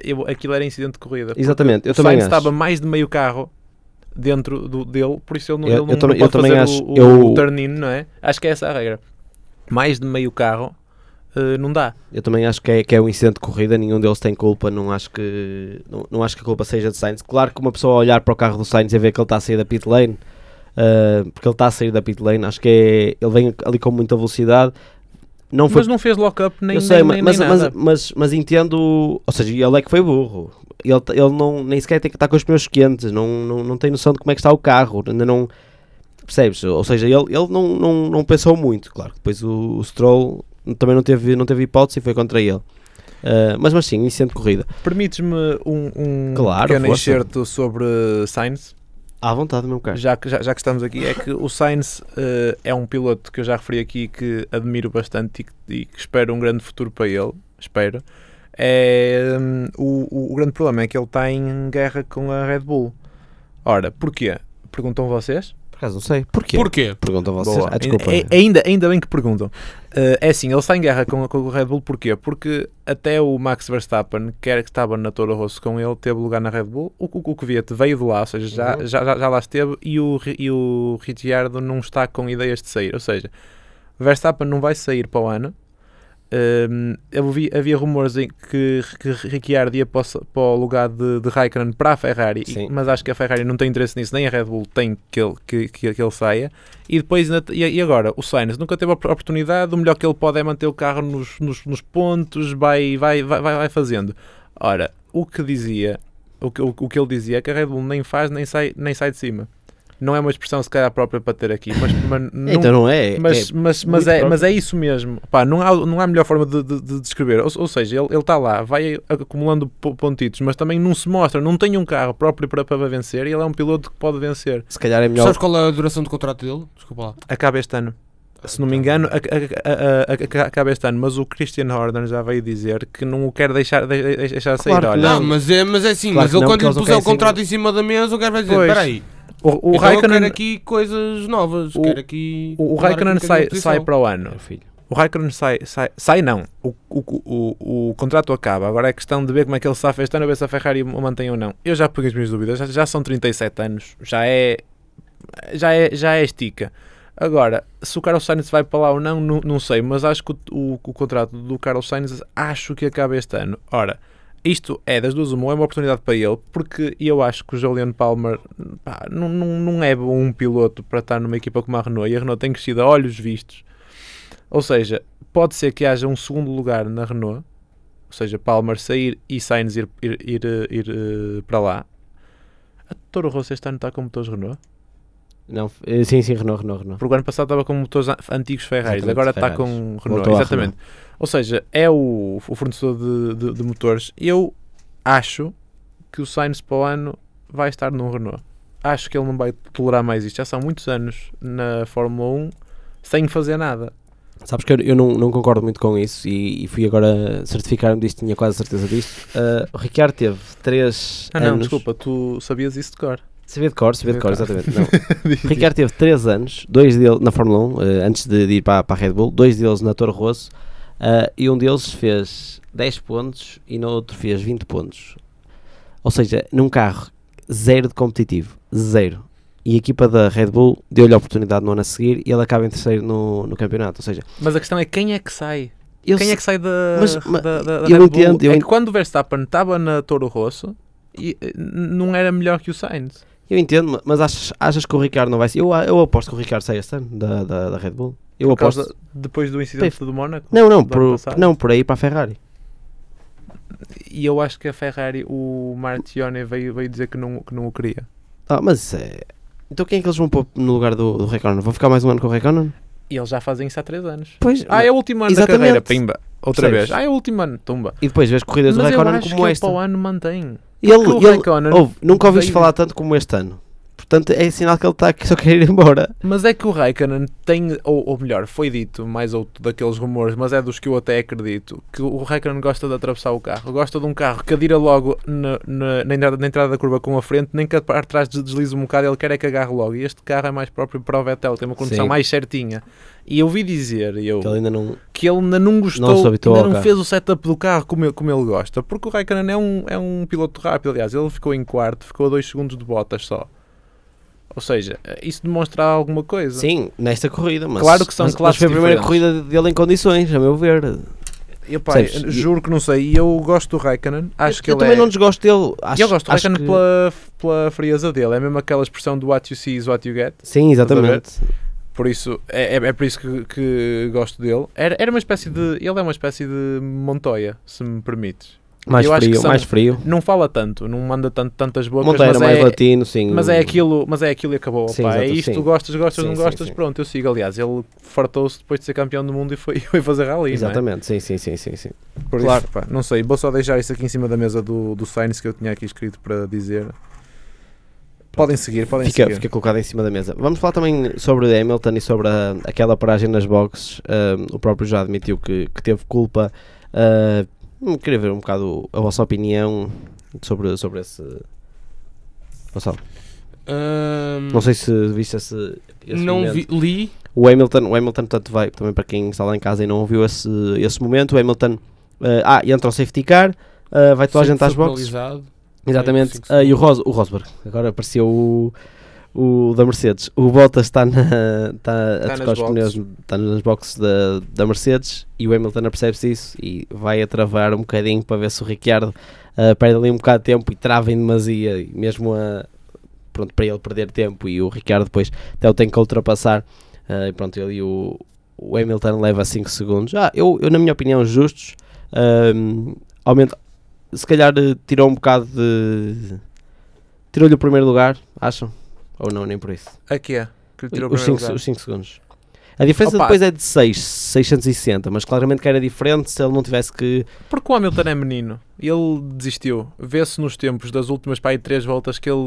Speaker 1: eu, aquilo era incidente de corrida.
Speaker 2: Exatamente, eu
Speaker 1: o
Speaker 2: também
Speaker 1: Sainz
Speaker 2: acho.
Speaker 1: estava mais de meio carro dentro do, dele, por isso ele não,
Speaker 2: Eu-
Speaker 1: ele
Speaker 2: eu
Speaker 1: não,
Speaker 2: também-
Speaker 1: não
Speaker 2: eu
Speaker 1: pode
Speaker 2: também
Speaker 1: fazer
Speaker 2: acho-
Speaker 1: o, o,
Speaker 2: eu-
Speaker 1: o turn-in, não é? Acho que é essa a regra. Mais de meio carro eh, não dá.
Speaker 2: Eu também acho que é, que é um incidente de corrida, nenhum deles tem culpa, não acho que não, não acho que a culpa seja de Sainz. Claro que uma pessoa olhar para o carro do Sainz e ver que ele está a sair da pit lane, uh, porque ele está a sair da pit lane, acho que é, ele vem ali com muita velocidade. Não foi
Speaker 1: Mas não fez lock-up nem,
Speaker 2: eu sei,
Speaker 1: nem, nem,
Speaker 2: mas,
Speaker 1: nem
Speaker 2: mas,
Speaker 1: nada.
Speaker 2: mas, mas entendo, ou seja, ele é que foi burro. Ele, ele não, nem sequer tem que estar com os pneus quentes, não, não, não tem noção de como é que está o carro, ainda não percebes? Ou seja, ele, ele não, não, não pensou muito, claro. Depois o, o Stroll também não teve, não teve hipótese e foi contra ele. Uh, mas, mas sim, incidente de corrida.
Speaker 1: Permites-me um, um
Speaker 2: Claro,
Speaker 1: pequeno
Speaker 2: força.
Speaker 1: enxerto sobre Sainz?
Speaker 2: À vontade, meu caro.
Speaker 1: Já que, já, já que estamos aqui, é que o Sainz eh, é um piloto que eu já referi aqui que admiro bastante e que, e que espero um grande futuro para ele. Espero. É, hum, o, o, grande problema é que ele está em guerra com a Red Bull. Ora, porquê? Perguntam vocês?
Speaker 2: Por acaso não sei. Porquê?
Speaker 3: Porquê?
Speaker 2: Perguntam vocês. Ah, desculpa.
Speaker 1: É- é- ainda, ainda bem que perguntam. Eh, é assim, ele está em guerra com, com o Red Bull porquê? Porque até o Max Verstappen, que era que estava na Toro Rosso com ele, teve lugar na Red Bull. O, o, o Kvyat veio de lá, ou seja, já,
Speaker 2: Uhum.
Speaker 1: já, já, já lá esteve e o, e o Ricciardo não está com ideias de sair. Ou seja, Verstappen não vai sair para o ano. Um, vi- havia rumores em que, que Ricciardo ia para o, para o lugar de, de Raikkonen para a Ferrari, e- mas acho que a Ferrari não tem interesse nisso, nem a Red Bull tem que ele, que, que, que ele saia. E depois, e agora, o Sainz nunca teve a op- oportunidade, o melhor que ele pode é manter o carro nos, nos, nos pontos, vai, vai, vai, vai vai fazendo. Ora, o que dizia, o que, o, o que ele dizia é que a Red Bull nem faz, nem sai, nem sai de cima. Não é uma expressão se calhar própria para ter aqui, mas, mas *laughs* não-
Speaker 2: Então não é.
Speaker 1: mas,
Speaker 2: é-
Speaker 1: mas, mas, é,
Speaker 2: próprio.
Speaker 1: mas é isso mesmo. Pá, não, há, não há melhor forma de, de- de descrever. Ou, ou seja, ele está lá, vai acumulando po- pontitos, mas também não se mostra, não tem um carro próprio para, para vencer e ele é um piloto que pode vencer.
Speaker 2: se calhar é melhor.
Speaker 3: Sabes qual é a duração do contrato dele? Desculpa lá.
Speaker 1: Acaba este ano. Se não me engano, ac- ac- a- a- a- acaba este ano, mas o Christian Horner já veio dizer que não o quer deixar, de- de- deixar sair.
Speaker 2: Claro que
Speaker 1: Olha,
Speaker 3: Não, mas é, mas é assim,
Speaker 2: Claro
Speaker 3: mas ele quando lhe puser o contrato em cima da mesa, o gajo vai dizer,
Speaker 1: Pois.
Speaker 3: espera aí,
Speaker 1: o, o
Speaker 3: então
Speaker 1: Raikkonen,
Speaker 3: quero aqui coisas novas,
Speaker 1: O-
Speaker 3: quero aqui...
Speaker 1: o, o Raikkonen sai,
Speaker 3: posição."
Speaker 1: sai para o ano. O Raikkonen sai, sai, sai não. O, o, o, o, o contrato acaba. Agora é questão de ver como é que ele safa este ano, a ver se a Ferrari o mantém ou não. Eu já peguei as minhas dúvidas. Já, já são 37 anos. Já é. Já é, já é estica. Agora, se o Carlos Sainz vai para lá ou não, não, não sei, mas acho que o, o, o contrato do Carlos Sainz acho que acaba este ano. Ora, isto é das duas uma, é uma oportunidade para ele, porque eu acho que o Julian Palmer pá, não, não, não é um piloto para estar numa equipa como a Renault e a Renault tem crescido a olhos vistos. Ou seja, pode ser que haja um segundo lugar na Renault, ou seja, Palmer sair e Sainz ir, ir, ir, ir, ir para lá. A Toro Rosso este ano está com motores Renault?
Speaker 2: Não, eh, sim, sim, Renault, Renault, Renault.
Speaker 1: Porque o ano passado estava com motores antigos Ferraris, agora está com Renault.
Speaker 2: Voltou
Speaker 1: Exatamente. Ou seja, é o, o fornecedor de, de- de motores. Eu acho que o Sainz para o ano vai estar no Renault. Acho que ele não vai tolerar mais isto. Já são muitos anos na Fórmula 1 sem fazer nada.
Speaker 2: Sabes que eu, eu não, não concordo muito com isso e, e fui agora certificar-me disto, tinha quase certeza disto. Ah, o Ricardo teve 3
Speaker 1: Ah,
Speaker 2: anos.
Speaker 1: não, desculpa, tu sabias isso de cor.
Speaker 2: Sabia de cor, sabia de cor, exatamente. Não. *laughs* O Ricardo teve 3 anos, dois deles na Fórmula 1, eh, antes de, de ir para, para a Red Bull, dois deles na Toro Rosso, eh, e um deles fez 10 pontos e no outro fez 20 pontos. Ou seja, num carro zero de competitivo, zero. E a equipa da Red Bull deu-lhe a oportunidade no ano a seguir e ele acaba em terceiro no, no campeonato. Ou seja,
Speaker 1: Mas a questão é quem é que sai?
Speaker 2: eu
Speaker 1: quem é que sai da,
Speaker 2: Mas-
Speaker 1: da,
Speaker 2: mas
Speaker 1: da, da
Speaker 2: eu
Speaker 1: Red Bull?
Speaker 2: entendo, eu
Speaker 1: é
Speaker 2: ent-
Speaker 1: que quando o Verstappen estava na Toro Rosso, e, eh, não era melhor que o Sainz.
Speaker 2: eu entendo, ma- mas achas, achas que o Ricardo não vai ser? Eu, eu aposto que o Ricardo sai este ano da, da, da Red Bull. Eu
Speaker 1: Por
Speaker 2: aposto.
Speaker 1: causa- depois do incidente do Mónaco.
Speaker 2: Não, não,
Speaker 1: do
Speaker 2: por, não, por aí para a Ferrari.
Speaker 1: E eu acho que a Ferrari, o Martione veio, veio dizer que não, que não o queria.
Speaker 2: Ah, mas é. Então quem é que eles vão pôr no lugar do, do Raikkonen? Vão ficar mais um ano com o Raikkonen?
Speaker 1: E eles já fazem isso há 3 anos.
Speaker 2: Pois.
Speaker 1: Ah, é o último ano
Speaker 2: Exatamente.
Speaker 1: da carreira, pimba. Outra
Speaker 2: Percebes?
Speaker 1: vez. Ah, é o último ano, tumba.
Speaker 2: E depois vês corridas do
Speaker 1: Mas
Speaker 2: Raikkonen
Speaker 1: acho
Speaker 2: como
Speaker 1: que ele
Speaker 2: esta.
Speaker 1: para o ano mantém.
Speaker 2: Ele, ele,
Speaker 1: Raikkonen
Speaker 2: ouve, nunca ouviste
Speaker 1: veio-
Speaker 2: falar tanto como este ano. Portanto, é sinal que ele está que só quer ir embora.
Speaker 1: Mas é que o Raikkonen tem, ou, ou melhor, foi dito mais outro daqueles rumores, mas é dos que eu até acredito, que o Raikkonen gosta de atravessar o carro. Gosta de um carro que adira logo na, na, na entrada, na entrada da curva com a frente, nem que a parte de trás des- deslize um bocado, ele quer é que agarre logo. E este carro é mais próprio para o Vettel, tem uma condução
Speaker 2: Sim.
Speaker 1: mais certinha. E eu vi dizer, eu,
Speaker 2: Que ele ainda não.
Speaker 1: que ele ainda não gostou,
Speaker 2: Não
Speaker 1: ainda não fez o setup do carro como ele, como ele gosta, porque o Raikkonen é um, é um piloto rápido, aliás, ele ficou em quarto, ficou a 2 segundos de botas só. Ou seja, isso demonstra alguma coisa.
Speaker 2: Sim, nesta corrida, mas.
Speaker 1: Claro que são
Speaker 2: mas, mas foi a primeira
Speaker 1: diferentes.
Speaker 2: corrida dele em condições, a meu ver.
Speaker 1: Eu, pá, eu juro que não sei, e eu gosto do Raikkonen, acho
Speaker 2: eu,
Speaker 1: que
Speaker 2: eu
Speaker 1: ele
Speaker 2: também
Speaker 1: é...
Speaker 2: não desgosto dele. Acho,
Speaker 1: eu gosto do Raikkonen
Speaker 2: que-
Speaker 1: pela, pela frieza dele, é mesmo aquela expressão do what you see is what you get.
Speaker 2: Sim, exatamente.
Speaker 1: Por isso, é, é, é por isso que, que gosto dele. Era, era uma espécie de. Ele é uma espécie de Montoya, se me permites.
Speaker 2: Mais
Speaker 1: Eu acho que
Speaker 2: frio,
Speaker 1: são-
Speaker 2: mais frio.
Speaker 1: Não fala tanto, não manda tanto, tantas bocas,
Speaker 2: Monteiro
Speaker 1: mas,
Speaker 2: mais
Speaker 1: é,
Speaker 2: latino, sim.
Speaker 1: mas é aquilo, mas é aquilo e acabou.
Speaker 2: Sim,
Speaker 1: é isto,
Speaker 2: sim.
Speaker 1: gostas, gostas,
Speaker 2: Sim,
Speaker 1: não gostas, pronto, eu sigo. Aliás, ele fartou-se depois de ser campeão do mundo e foi, *laughs* foi fazer rally. é?
Speaker 2: Exatamente, sim, sim, sim, sim, sim.
Speaker 1: Por
Speaker 2: Claro.
Speaker 1: isso, pá, não sei, vou só deixar isso aqui em cima da mesa do, do Sainz que eu tinha aqui escrito para dizer. Podem seguir, podem
Speaker 2: Fica,
Speaker 1: seguir.
Speaker 2: fica colocado em cima da mesa. Vamos falar também sobre Hamilton e sobre a- aquela paragem nas boxes. O próprio já admitiu que, que teve culpa. Hum, queria ver um bocado a vossa opinião sobre, sobre esse. Gonçalo,
Speaker 3: Ahm,
Speaker 2: não sei se viste esse. esse
Speaker 3: não vi, li.
Speaker 2: O Hamilton, o Hamilton, portanto, vai também para quem está lá em casa e não ouviu esse, esse momento. O Hamilton. ah, ah, entra o safety car, ah, vai toda a gente às boxes. Exatamente. Ah, e o, Ros, o Rosberg, agora apareceu o, o da Mercedes. O Bottas está, na, está a
Speaker 1: Está
Speaker 2: trocar
Speaker 1: nas
Speaker 2: os pneus, está nas boxes da, da Mercedes e o Hamilton apercebe-se isso e vai a travar um bocadinho para ver se o Ricciardo ah, perde ali um bocado de tempo e trava em demasia, e mesmo a, pronto, para ele perder tempo e o Ricciardo depois até o tem que ultrapassar. Ah, e pronto, ele e o, o Hamilton leva 5 segundos. Ah, eu, eu, na minha opinião, justos. ahm, aumenta, se calhar eh, tirou um bocado de. Tirou-lhe o primeiro lugar, acham? Ou não, nem por isso?
Speaker 1: Aqui é, que lhe tirou o
Speaker 2: Os
Speaker 1: primeiro
Speaker 2: 5
Speaker 1: lugar.
Speaker 2: segundos. A diferença
Speaker 1: Opa.
Speaker 2: depois é de 6, 660, mas claramente que era diferente se ele não tivesse que.
Speaker 1: Porque o Hamilton é menino. Ele desistiu. Vê-se nos tempos das últimas para aí três voltas que ele,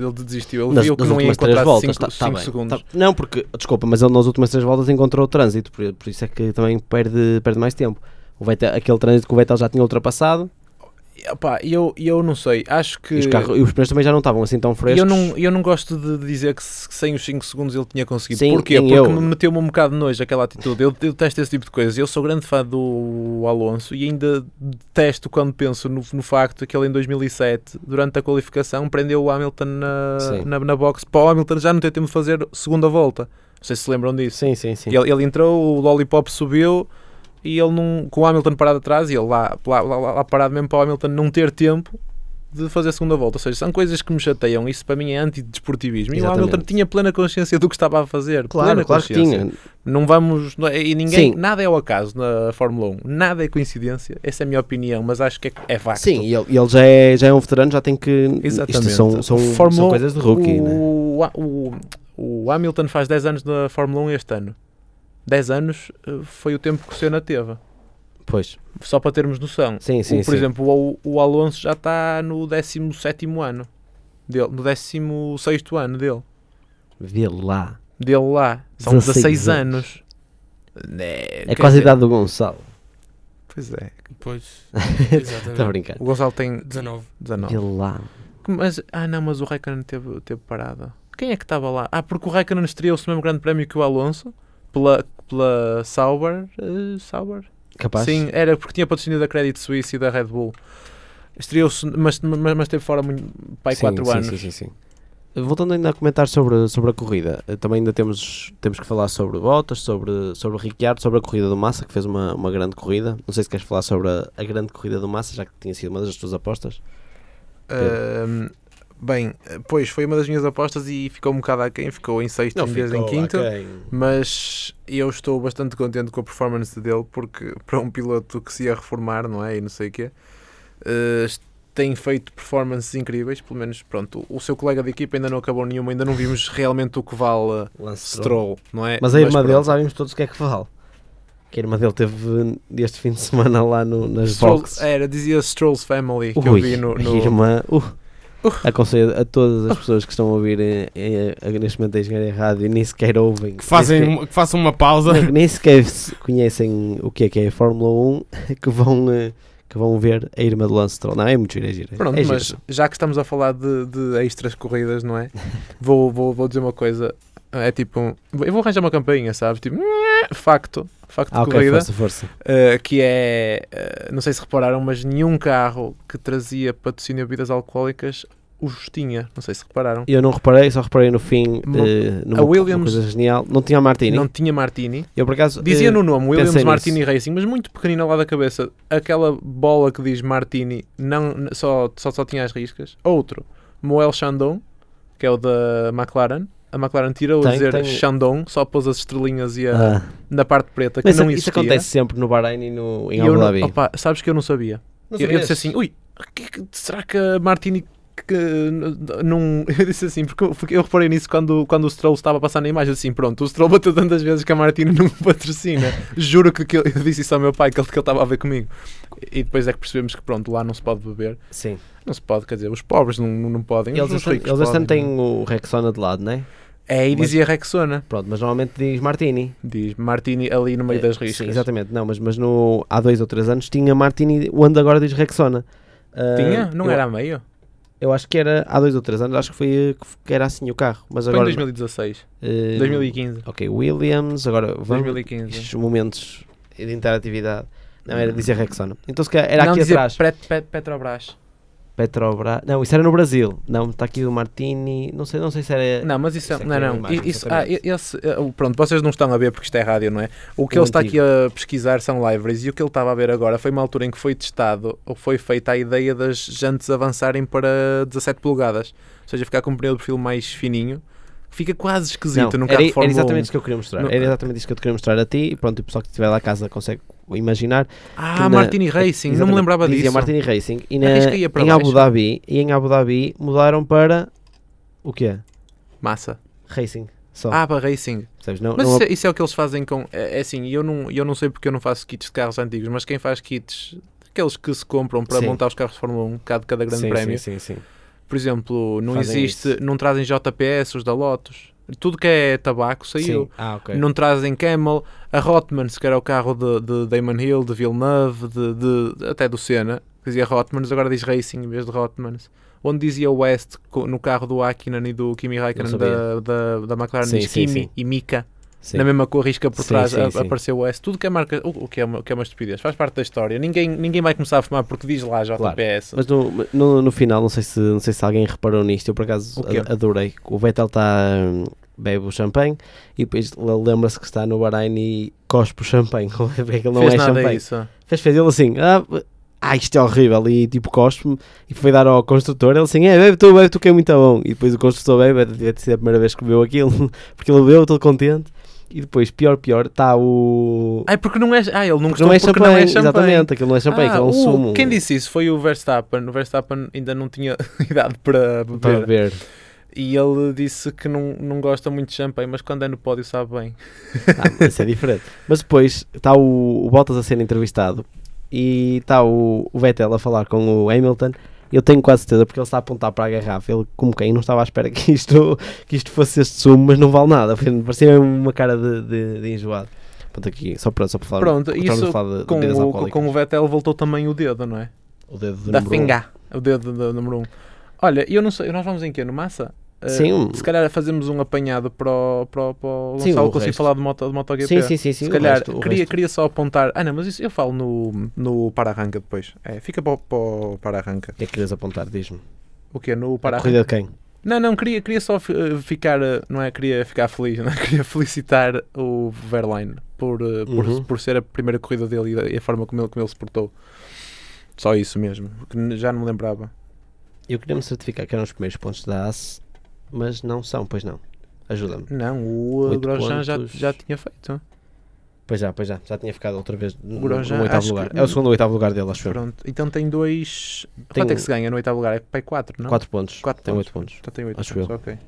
Speaker 1: ele desistiu. Ele
Speaker 2: nas,
Speaker 1: viu que
Speaker 2: nas
Speaker 1: não ia encontrar
Speaker 2: voltas.
Speaker 1: 5
Speaker 2: tá- tá
Speaker 1: segundos.
Speaker 2: tá- não, porque, desculpa, mas ele nas últimas três voltas encontrou o trânsito, por, por isso é que também perde, perde mais tempo. O Vettel, aquele trânsito que o Vettel já tinha ultrapassado
Speaker 1: Opá, eu, eu não sei. Acho que.
Speaker 2: e, os carros, e os pneus também já não estavam assim tão frescos.
Speaker 1: Eu não, eu não gosto de dizer que, se- que sem os 5 segundos ele tinha conseguido.
Speaker 2: Sim,
Speaker 1: Porquê? Porque
Speaker 2: eu.
Speaker 1: me meteu-me um bocado de nojo aquela atitude. Eu, eu detesto esse tipo de coisas. Eu sou grande fã do Alonso e ainda detesto quando penso no, no facto que ele em 2007, durante a qualificação, prendeu o Hamilton na,
Speaker 2: Sim.
Speaker 1: na, na box para o Hamilton já não ter tempo de fazer segunda volta. Não sei se se lembram disso.
Speaker 2: Sim, sim, sim.
Speaker 1: Ele, ele entrou, o Lollipop subiu e ele não, com o Hamilton parado atrás e ele lá, lá, lá, lá parado mesmo para o Hamilton não ter tempo de fazer a segunda volta. Ou seja, são coisas que me chateiam. Isso para mim é antidesportivismo. E o
Speaker 2: Exatamente.
Speaker 1: Hamilton tinha plena consciência do que estava a fazer.
Speaker 2: Claro,
Speaker 1: plena
Speaker 2: claro que
Speaker 1: consciência.
Speaker 2: tinha.
Speaker 1: Não vamos. é- E ninguém.
Speaker 2: Sim.
Speaker 1: Nada é ao acaso na Fórmula 1. Nada é coincidência. Essa é a minha opinião, mas acho que é, é facto.
Speaker 2: Sim, e ele, ele já, é, já é um veterano, já tem que.
Speaker 1: Exatamente.
Speaker 2: Isto são, são,
Speaker 1: Fórmula
Speaker 2: são
Speaker 1: 1,
Speaker 2: coisas de rookie, né?
Speaker 1: o, o, o Hamilton faz 10 anos na Fórmula 1 este ano. 10 anos eh, foi o tempo que o Senna teve.
Speaker 2: Pois.
Speaker 1: Só para termos noção.
Speaker 2: Sim, sim,
Speaker 1: O- por
Speaker 2: sim.
Speaker 1: exemplo, o, o Alonso já está no 17 ano dele, no 16 ano dele.
Speaker 2: Vê lá.
Speaker 1: Dele lá. São
Speaker 2: 16
Speaker 1: 16
Speaker 2: anos.
Speaker 1: anos. É,
Speaker 2: É
Speaker 1: quer
Speaker 2: quase a
Speaker 1: dizer,
Speaker 2: idade do Gonçalo.
Speaker 1: Pois é.
Speaker 3: Pois,
Speaker 2: Estou a brincar.
Speaker 1: O Gonçalo tem
Speaker 3: 19.
Speaker 1: 19.
Speaker 2: Vê lá.
Speaker 1: Mas, ah não, mas o Raikkonen teve, teve parada. Quem é que estava lá? Ah, porque o Raikkonen estreou-se no mesmo grande prémio que o Alonso pela, pela Sauber. eh, Sauber?
Speaker 2: Capaz?
Speaker 1: Sim, era porque tinha patrocínio da Credit Suisse e da Red Bull. Estreou-se, mas, mas, mas esteve fora muito, pai,
Speaker 2: Sim,
Speaker 1: 4
Speaker 2: sim,
Speaker 1: anos.
Speaker 2: Sim, sim, sim. Voltando ainda a comentar sobre, sobre a corrida, eh, também ainda temos, temos que falar sobre Bottas, sobre, sobre o Ricciardo, sobre a corrida do Massa, que fez uma, uma grande corrida. Não sei se queres falar sobre a, a grande corrida do Massa, já que tinha sido uma das tuas apostas.
Speaker 1: Ahm, bem, pois foi uma das minhas apostas e ficou um bocado aquém, ficou em sexto em vez em quinto. Mas eu estou bastante contente com a performance dele porque *laughs* para um piloto que se ia reformar, não é? E não sei o quê, eh, tem feito performances incríveis, pelo menos pronto, o seu colega de equipa ainda não acabou nenhuma, ainda não vimos *laughs* realmente o que vale
Speaker 2: Lance
Speaker 1: Stroll, não é?
Speaker 2: Mas a irmã
Speaker 1: pronto.
Speaker 2: dele, já vimos todos o que é que vale. Que a irmã dele teve este fim de semana lá no, nas
Speaker 1: Stroll-
Speaker 2: boxes.
Speaker 1: era, dizia Stroll's Family que eu
Speaker 2: Ui,
Speaker 1: vi no, no-
Speaker 2: irmã. Uh,
Speaker 1: Uh.
Speaker 2: Aconselho a todas as pessoas que estão a ouvir eh, eh, neste momento a Engenharia Rádio e nem sequer ouvem.
Speaker 3: Que, fazem,
Speaker 2: nem
Speaker 3: uma- que façam uma pausa.
Speaker 2: sequer, nem sequer se conhecem o que é que é a Fórmula 1 *laughs* que vão, eh, que vão ver a irmã do Lance Stroll. Não, é muito gira, é gira.
Speaker 1: Pronto,
Speaker 2: é gira.
Speaker 1: mas já que estamos a falar de, de extras corridas, não é? *laughs* Vou, vou, vou dizer uma coisa. É tipo. um- Eu vou arranjar uma campainha, sabes? Tipo, *laughs* facto. Facto
Speaker 2: Ah,
Speaker 1: de
Speaker 2: ok,
Speaker 1: corrida.
Speaker 2: força, força.
Speaker 1: Uh, que é, uh, não sei se repararam, mas nenhum carro que trazia patrocínio de bebidas alcoólicas os tinha. Não sei se repararam.
Speaker 2: Eu não reparei, só reparei no fim,
Speaker 1: Mo-
Speaker 2: eh, numa
Speaker 1: a Williams-
Speaker 2: coisa genial. Não tinha Martini.
Speaker 1: Não tinha Martini.
Speaker 2: Eu por acaso.
Speaker 1: Dizia
Speaker 2: eh,
Speaker 1: no nome Williams Martini Racing, mas muito pequenina lá da cabeça. Aquela bola que diz Martini não, só, só, só tinha as riscas. Outro, Moel Chandon, que é o da McLaren. A McLaren tirou a
Speaker 2: Tem-
Speaker 1: dizer
Speaker 2: tem-
Speaker 1: Chandon, só pôs as estrelinhas e a,
Speaker 2: ah,
Speaker 1: na parte preta, que
Speaker 2: mas
Speaker 1: não
Speaker 2: isso
Speaker 1: existia.
Speaker 2: acontece sempre no Bahrein e no, em Abu
Speaker 1: não-
Speaker 2: Dhabi.
Speaker 1: opa, sabes que eu não sabia.
Speaker 2: Não
Speaker 1: Eu, eu disse assim, ui, que- que- será que a Martini que, não. *laughs* Eu disse assim, porque, eu- reparei nisso quando, quando o Stroll estava a passar na imagem. Assim, pronto, o Stroll bateu tantas vezes que a Martini não me patrocina. *laughs* Juro que, que eu, disse isso ao meu pai, que ele, que ele estava a ver comigo. E depois é que percebemos que, pronto, lá não se pode beber.
Speaker 2: Sim.
Speaker 1: Não se pode, quer dizer, os pobres não, não, podem.
Speaker 2: Eles
Speaker 1: os, ricos
Speaker 2: eles
Speaker 1: podem.
Speaker 2: têm o Rexona de lado, não é?
Speaker 1: É, e
Speaker 2: mas-
Speaker 1: dizia Rexona.
Speaker 2: Pronto, mas normalmente diz Martini.
Speaker 1: Diz Martini ali no meio
Speaker 2: Eh,
Speaker 1: das
Speaker 2: Sim,
Speaker 1: riscas.
Speaker 2: exatamente. Não, mas, mas no, há dois ou três anos tinha Martini, onde agora diz Rexona. Ah,
Speaker 1: Tinha? Não
Speaker 2: eu,
Speaker 1: era a meio?
Speaker 2: Eu acho que era há dois ou três anos, acho que foi que era assim o carro. Mas
Speaker 1: Foi em
Speaker 2: agora.
Speaker 1: 2016.
Speaker 2: eh,
Speaker 1: 2015.
Speaker 2: Ok, Williams, agora vamos.
Speaker 1: 2015.
Speaker 2: Estes momentos de interatividade. Não, era dizer Rexona. Então se calhar era
Speaker 1: não,
Speaker 2: aqui atrás.
Speaker 1: Pet, Pet, Petrobras.
Speaker 2: Petrobras. Não, isso era no Brasil. Não, está aqui o Martini. Não sei, não sei se era.
Speaker 1: Não, mas isso, é,
Speaker 2: Isso é
Speaker 1: não,
Speaker 2: é
Speaker 1: não.
Speaker 2: imagem,
Speaker 1: Isso, ah, esse, eh, pronto, vocês não estão a ver porque isto é rádio, não é? O que
Speaker 2: O
Speaker 1: ele está aqui
Speaker 2: antigo.
Speaker 1: a pesquisar são libraries e o que ele estava a ver agora foi uma altura em que foi testado ou foi feita a ideia das jantes avançarem para 17 polegadas, ou seja, ficar com um pneu de perfil mais fininho. Fica quase esquisito
Speaker 2: Não,
Speaker 1: num
Speaker 2: era,
Speaker 1: de
Speaker 2: era exatamente
Speaker 1: 1.
Speaker 2: isso que eu queria mostrar.
Speaker 1: Não-
Speaker 2: Era exatamente isso que eu te queria mostrar a ti. E pronto, e o pessoal que estiver lá a casa consegue imaginar. que
Speaker 1: Ah,
Speaker 2: na-
Speaker 1: Martini Racing, não me lembrava
Speaker 2: dizia
Speaker 1: disso.
Speaker 2: Martini Racing. E na, em Abu. Dhabi, e em Abu Dhabi mudaram para o quê?
Speaker 1: Massa.
Speaker 2: Racing. Só.
Speaker 1: Ah, para Racing.
Speaker 2: Não,
Speaker 1: Mas
Speaker 2: não-
Speaker 1: isso, é, isso é o que eles fazem com. É, é assim, eu não, eu não sei porque eu não faço kits de carros antigos, mas quem faz kits, aqueles que se compram para
Speaker 2: Sim.
Speaker 1: montar os carros de Fórmula 1, cada, cada grande
Speaker 2: sim,
Speaker 1: prémio,
Speaker 2: Sim, sim, sim.
Speaker 1: por exemplo, não
Speaker 2: Fazem
Speaker 1: existe,
Speaker 2: isso.
Speaker 1: não trazem JPS os da Lotus. Tudo que é tabaco saiu.
Speaker 2: Ah, ok.
Speaker 1: Não trazem Camel, a Rotmans, que era o carro de, de Damon Hill, de Villeneuve, de, de- até do Senna, que dizia Rotmans, agora diz Racing em vez de Rotmans. Onde dizia West no carro do Hakkinen e do Kimi Raikkonen da, da, da McLaren,
Speaker 2: Sim,
Speaker 1: diz
Speaker 2: sim,
Speaker 1: Kimi
Speaker 2: sim.
Speaker 1: e Mika.
Speaker 2: Sim.
Speaker 1: Na mesma cor, risca por
Speaker 2: Sim,
Speaker 1: trás,
Speaker 2: sim,
Speaker 1: a- apareceu o S. Tudo que é marca, o, o que é uma, o que é uma estupidez, faz parte da história. Ninguém, ninguém vai começar a fumar porque diz lá JPS.
Speaker 2: Mas no, no, no final, não sei, se, não sei se alguém reparou nisto, eu por acaso adorei. O Vettel está bebe o champanhe e depois ele lembra-se que está no Bahrein e cospe o champanhe. *laughs* Aquilo não
Speaker 1: Fez
Speaker 2: é
Speaker 1: nada
Speaker 2: champanhe.
Speaker 1: isso.
Speaker 2: Fez, fez ele assim, ah, ah, isto é horrível. E tipo, cospe-me. E foi dar ao construtor. Ele assim, é, bebe tu, bebe tu, que é muito bom. E depois o construtor bebe, deve ter sido a primeira vez que bebeu aquilo. *laughs* Porque ele bebeu, todo contente. E depois, pior, pior, está o.
Speaker 1: Ai, porque não é. Ah, ele não
Speaker 2: Porque
Speaker 1: gostou
Speaker 2: não é
Speaker 1: porque
Speaker 2: champanhe,
Speaker 1: não é champanhe.
Speaker 2: exatamente, aquilo não é champanhe,
Speaker 1: Ah,
Speaker 2: aquilo é um sumo.
Speaker 1: Quem disse isso foi o Verstappen. O Verstappen ainda não tinha *laughs* idade para
Speaker 2: Para
Speaker 1: beber. E ele disse que não, não gosta muito de champanhe, mas quando é no pódio sabe bem.
Speaker 2: Ah, isso é diferente. Mas depois está o, o Bottas a ser entrevistado e está o, o Vettel a falar com o Hamilton. Eu tenho quase certeza porque ele está a apontar para a garrafa. Ele, como quem não estava à espera que isto, que isto fosse este sumo, mas não vale nada. Parecia uma cara de, de, de enjoado. Pronto, aqui, só para, só para falar.
Speaker 1: Pronto, isso
Speaker 2: falar de,
Speaker 1: Com o, com o Vettel voltou também o dedo, não é?
Speaker 2: o dedo do
Speaker 1: da
Speaker 2: número um.
Speaker 1: finga. O dedo do número 1. Um. Olha, eu não sei, nós vamos em quê? No Massa? Uh,
Speaker 2: Sim,
Speaker 1: Se calhar fazemos um apanhado para o, para o, para o
Speaker 2: Sim,
Speaker 1: Gonçalo
Speaker 2: o
Speaker 1: conseguir
Speaker 2: resto.
Speaker 1: falar de, moto, de MotoGP.
Speaker 2: Sim, sim, sim, sim.
Speaker 1: Se calhar,
Speaker 2: resto-
Speaker 1: queria, queria só apontar. Ah, não, mas isso eu falo no, no para-arranca depois. É, fica para, o- para o para-arranca.
Speaker 2: O que é que querias apontar? Diz-me.
Speaker 1: O quê? No
Speaker 2: A
Speaker 1: para-arranca?
Speaker 2: corrida de quem?
Speaker 1: Não, não, queria, queria só uh, ficar, uh, não é, queria ficar feliz, *laughs* não é? Queria felicitar o Verline por, por,
Speaker 2: Uhum.
Speaker 1: por ser a primeira corrida dele e a, forma como ele, como ele se portou. Só isso mesmo, que n- já não me lembrava.
Speaker 2: Eu queria me certificar que eram os primeiros pontos da AS, mas não são, pois não. Ajuda-me.
Speaker 1: Não, o uh,
Speaker 2: Oito
Speaker 1: Grosjean já,
Speaker 2: pontos.
Speaker 1: já tinha feito.
Speaker 2: Pois já, pois já. Já tinha ficado outra vez no,
Speaker 1: Grosjean,
Speaker 2: no oitavo lugar.
Speaker 1: que-
Speaker 2: É o segundo oitavo lugar dele, acho eu.
Speaker 1: Pronto, então tem dois.
Speaker 2: Tem
Speaker 1: Quanto é que se ganha no oitavo lugar? É para 4, não?
Speaker 2: 4 pontos.
Speaker 1: Quatro
Speaker 2: tem
Speaker 1: pontos.
Speaker 2: 8 pontos.
Speaker 1: Então tem 8
Speaker 2: acho
Speaker 1: pontos,
Speaker 2: eu.
Speaker 1: ok.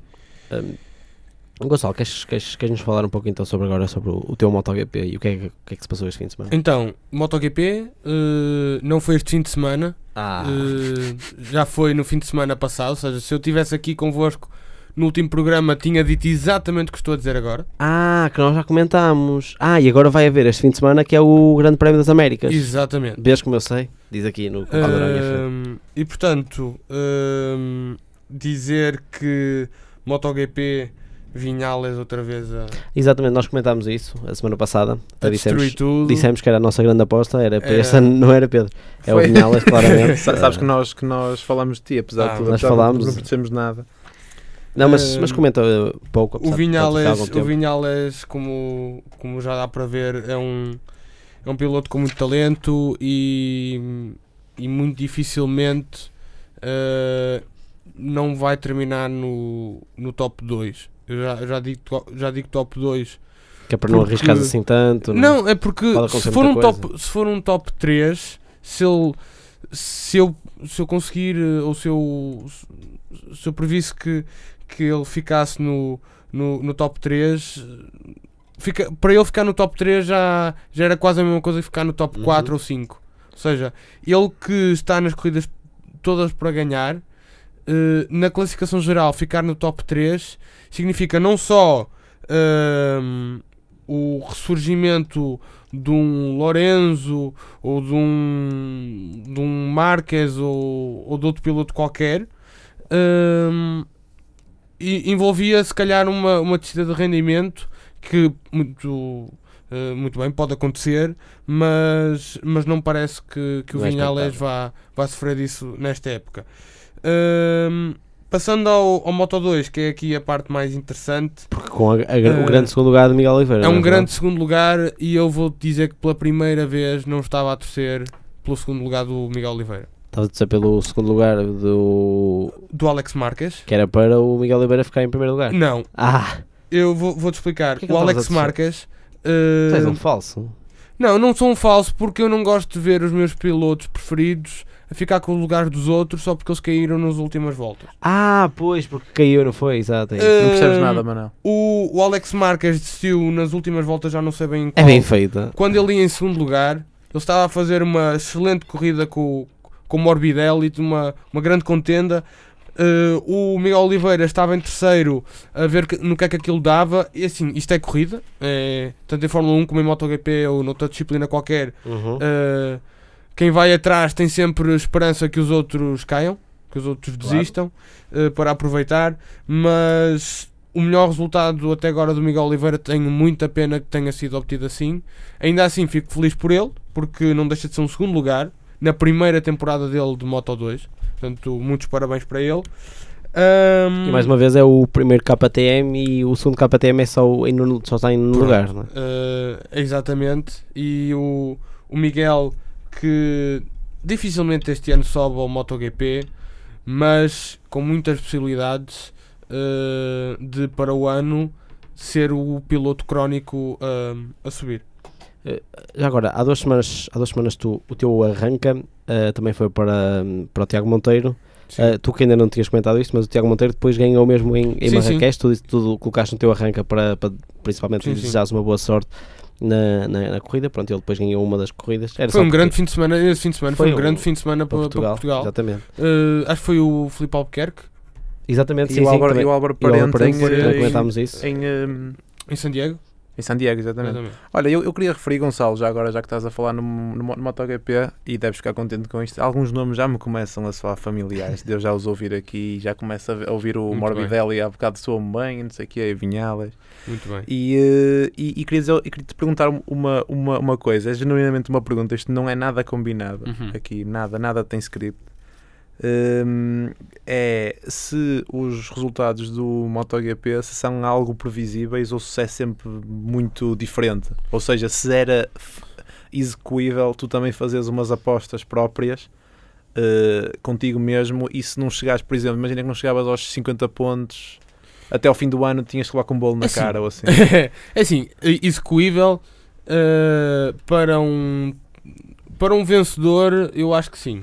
Speaker 2: Um, Gonçalo, queres, queres, queres nos falar um pouco então sobre agora sobre o, o teu MotoGP e o que é, que- o que é que se passou este fim de semana?
Speaker 3: Então, MotoGP eh, não foi este fim de semana,
Speaker 2: Ah,
Speaker 3: eh, já foi no fim de semana passado. Ou seja, se eu estivesse aqui convosco no último programa, tinha dito exatamente o que estou a dizer agora.
Speaker 2: ah, que nós já comentámos. Ah, e agora vai haver este fim de semana que é o Grande Prémio das Américas.
Speaker 3: Exatamente.
Speaker 2: Vês como eu sei? Diz aqui no.
Speaker 3: Ahm, e portanto, ahm, dizer que MotoGP Vinhales outra vez a,
Speaker 2: Exatamente, nós comentámos isso a semana passada.
Speaker 3: a
Speaker 2: dissemos,
Speaker 3: tudo.
Speaker 2: dissemos que era a nossa grande aposta. Era este ano, não era Pedro. É
Speaker 1: Foi.
Speaker 2: o Vinhales, claramente. *laughs*
Speaker 1: Sa- Sabes que nós, que nós falámos de ti, apesar
Speaker 3: Ah,
Speaker 1: de tudo,
Speaker 2: nós falámos.
Speaker 1: Não percebemos nada.
Speaker 2: Não, mas,
Speaker 3: Ahm,
Speaker 2: mas comenta uh, pouco.
Speaker 3: O Vinhales, o. Vinhales como, como já dá para ver, é um, é um piloto com muito talento e, e muito dificilmente ah, não vai terminar no, no top 2. Eu já, já, digo, já digo top 2
Speaker 2: Que é para não
Speaker 3: porque-
Speaker 2: arriscar assim tanto.
Speaker 3: Não, é porque
Speaker 2: Pode acontecer
Speaker 3: se for, um top, se for um top 3, se, ele, se, eu, se eu conseguir, eh, ou se eu, se eu previsse que, que ele ficasse no, no, no top 3, fica, para ele ficar no top 3 já, já era quase a mesma coisa que ficar no top
Speaker 2: Uhum.
Speaker 3: 4 ou 5. Ou seja, ele que está nas corridas todas para ganhar, eh, na classificação geral, ficar no top 3 significa não só ehm, o ressurgimento de um Lorenzo ou de um, de um Marquez ou, ou de outro piloto qualquer, ehm, e envolvia se calhar uma, uma descida de rendimento que muito, eh, muito bem pode acontecer, mas, mas não parece que, que o
Speaker 2: é
Speaker 3: Vinhales vá, vá sofrer disso nesta época. Ehm, passando ao, ao Moto 2, que é aqui a parte mais interessante,
Speaker 2: Porque com a- a- o
Speaker 3: Eh,
Speaker 2: grande segundo lugar de Miguel Oliveira.
Speaker 3: é um
Speaker 2: verdade?
Speaker 3: grande segundo lugar e eu vou dizer que pela primeira vez não estava a torcer pelo segundo lugar do Miguel Oliveira.
Speaker 2: Estava a dizer pelo segundo lugar do.
Speaker 3: Do Alex Marques?
Speaker 2: que era para o Miguel Oliveira ficar em primeiro lugar.
Speaker 3: Não,
Speaker 2: Ah,
Speaker 3: eu vou- vou-te explicar.
Speaker 2: Porquê que
Speaker 3: o Alex Marques.
Speaker 2: tu
Speaker 3: eh,
Speaker 2: és um falso.
Speaker 3: Não, não sou um falso porque eu não gosto de ver os meus pilotos preferidos a ficar com o lugar dos outros só porque eles caíram nas últimas voltas.
Speaker 2: Ah, pois, porque caiu, não foi? Exato. É.
Speaker 3: Eh,
Speaker 1: Não percebes nada, Manel.
Speaker 3: O, o Alex Marques desistiu nas últimas voltas, já não sei bem em
Speaker 2: é
Speaker 3: qual.
Speaker 2: bem feita.
Speaker 3: Quando ele ia em segundo lugar, ele estava a fazer uma excelente corrida com, com o Morbidelli, uma, uma grande contenda. Eh, o Miguel Oliveira estava em terceiro a ver que- no que é que aquilo dava. E assim, isto é corrida, é, tanto em Fórmula 1 como em MotoGP ou noutra disciplina qualquer.
Speaker 2: Uhum.
Speaker 3: Uh, quem vai atrás tem sempre esperança que os outros caiam, que os outros
Speaker 2: Claro.
Speaker 3: desistam uh, para aproveitar, mas o melhor resultado até agora do Miguel Oliveira tenho muita pena que tenha sido obtido assim. Ainda assim fico feliz por ele, porque não deixa de ser um segundo lugar na primeira temporada dele de Moto 2. Portanto, muitos parabéns para ele. Ahm,
Speaker 2: E mais uma vez é o primeiro KTM e o segundo KTM é só, em só está em
Speaker 3: Pronto.
Speaker 2: lugar. Não é?
Speaker 3: Uh, exatamente. E o, o Miguel, que dificilmente este ano sobe ao MotoGP, mas com muitas possibilidades uh, de para o ano ser o piloto crónico um, a subir.
Speaker 2: Já agora, há duas semanas, há duas semanas tu, o teu arranca eh, também foi para, para o Tiago Monteiro.
Speaker 3: Sim.
Speaker 2: Eh, tu que ainda não tinhas comentado isto, mas o Tiago Monteiro depois ganhou mesmo em, em
Speaker 3: Sim,
Speaker 2: Marrakech. Tu, disse- tu colocaste no teu arranca para, para principalmente
Speaker 3: Sim, sim.
Speaker 2: desejares uma boa sorte na, na, na corrida. Pronto, ele depois ganhou uma das corridas. Era
Speaker 3: foi um
Speaker 2: porque-
Speaker 3: grande fim de semana. Esse fim de semana foi,
Speaker 2: Foi
Speaker 3: um
Speaker 2: um-
Speaker 3: grande fim de semana
Speaker 2: para
Speaker 3: para, para
Speaker 2: Portugal.
Speaker 3: Portugal.
Speaker 2: Exatamente.
Speaker 3: Uh, acho que foi o Filipe Albuquerque
Speaker 2: Exatamente,
Speaker 1: E
Speaker 2: sim,
Speaker 1: o
Speaker 2: sim,
Speaker 1: Álvaro,
Speaker 2: também-
Speaker 1: e o Álvaro
Speaker 2: e Álvaro
Speaker 1: Parente em,
Speaker 2: Parente, também
Speaker 1: em,
Speaker 2: comentámos isso.
Speaker 1: em, hum,
Speaker 3: em San Diego.
Speaker 1: Em San Diego, exatamente.
Speaker 3: Exatamente.
Speaker 1: Olha, eu, eu queria referir, Gonçalo, já agora, já que estás a falar no, no, no MotoGP e deves ficar contente com isto, alguns nomes já me começam a soar familiares. *laughs* Deus já os ouvir aqui, já começo a ouvir o
Speaker 3: Muito
Speaker 1: Morbidelli há bocado soa-me bem, não sei o que, Vinhales.
Speaker 3: Muito bem.
Speaker 1: E, eh, e, e queria, dizer, queria te perguntar uma, uma, uma coisa, é genuinamente uma pergunta, isto não é nada combinado
Speaker 3: Uhum.
Speaker 1: aqui, nada, nada tem script. Hum, é se os resultados do MotoGP são algo previsíveis ou se é sempre muito diferente. Ou seja, se era execuível tu também fazeres umas apostas próprias eh, contigo mesmo e se não chegares, por exemplo, imagina que não chegavas aos 50 pontos até ao fim do ano tinhas que levar com um bolo na
Speaker 3: Assim,
Speaker 1: cara ou assim. *laughs*
Speaker 3: é assim, execuível uh, para um para um vencedor, eu acho que sim.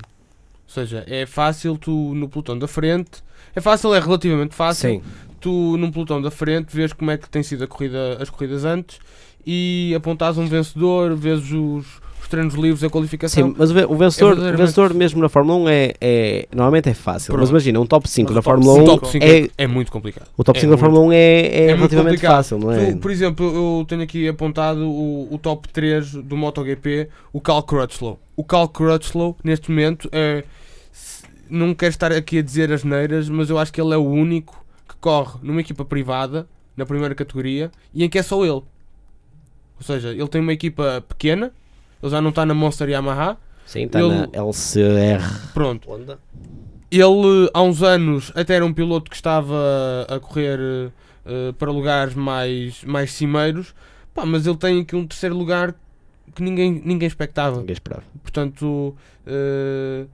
Speaker 3: Ou seja, é fácil tu no pelotão da frente, é fácil, é relativamente fácil.
Speaker 2: Sim,
Speaker 3: Tu num pelotão da frente vês como é que tem sido a corrida, as corridas antes e apontares um vencedor, vês os, os treinos livres, a qualificação.
Speaker 2: sim, mas o ve- o vencedor, o
Speaker 3: verdadeiramente-
Speaker 2: vencedor mesmo na Fórmula 1 é, é- normalmente é fácil. Mas
Speaker 3: Pronto.
Speaker 2: imagina, um top 5
Speaker 1: Mas
Speaker 2: na
Speaker 1: o top
Speaker 2: Fórmula 1
Speaker 1: cinco-
Speaker 3: o top 5
Speaker 2: é,
Speaker 3: é, é muito complicado.
Speaker 2: o top
Speaker 3: é
Speaker 2: 5 da
Speaker 3: muito-
Speaker 2: Fórmula 1 é, é,
Speaker 3: é
Speaker 2: relativamente fácil, não é?
Speaker 3: Tu, por exemplo, eu tenho aqui apontado o, o top 3 do MotoGP, o Cal Crutchlow. O Cal Crutchlow, neste momento, é. se- Não quero estar aqui a dizer as neiras, mas eu acho que ele é o único que corre numa equipa privada, na primeira categoria, e em que é só ele. Ou seja, ele tem uma equipa pequena, ele já não está na Monster Yamaha.
Speaker 2: Sim, está
Speaker 3: ele-
Speaker 2: na LCR
Speaker 3: Pronto,
Speaker 2: Honda.
Speaker 3: ele há uns anos até era um piloto que estava a correr eh, para lugares mais, mais cimeiros, Pá, mas ele tem aqui um terceiro lugar que ninguém, ninguém expectava.
Speaker 2: Ninguém esperava.
Speaker 3: Portanto, eh,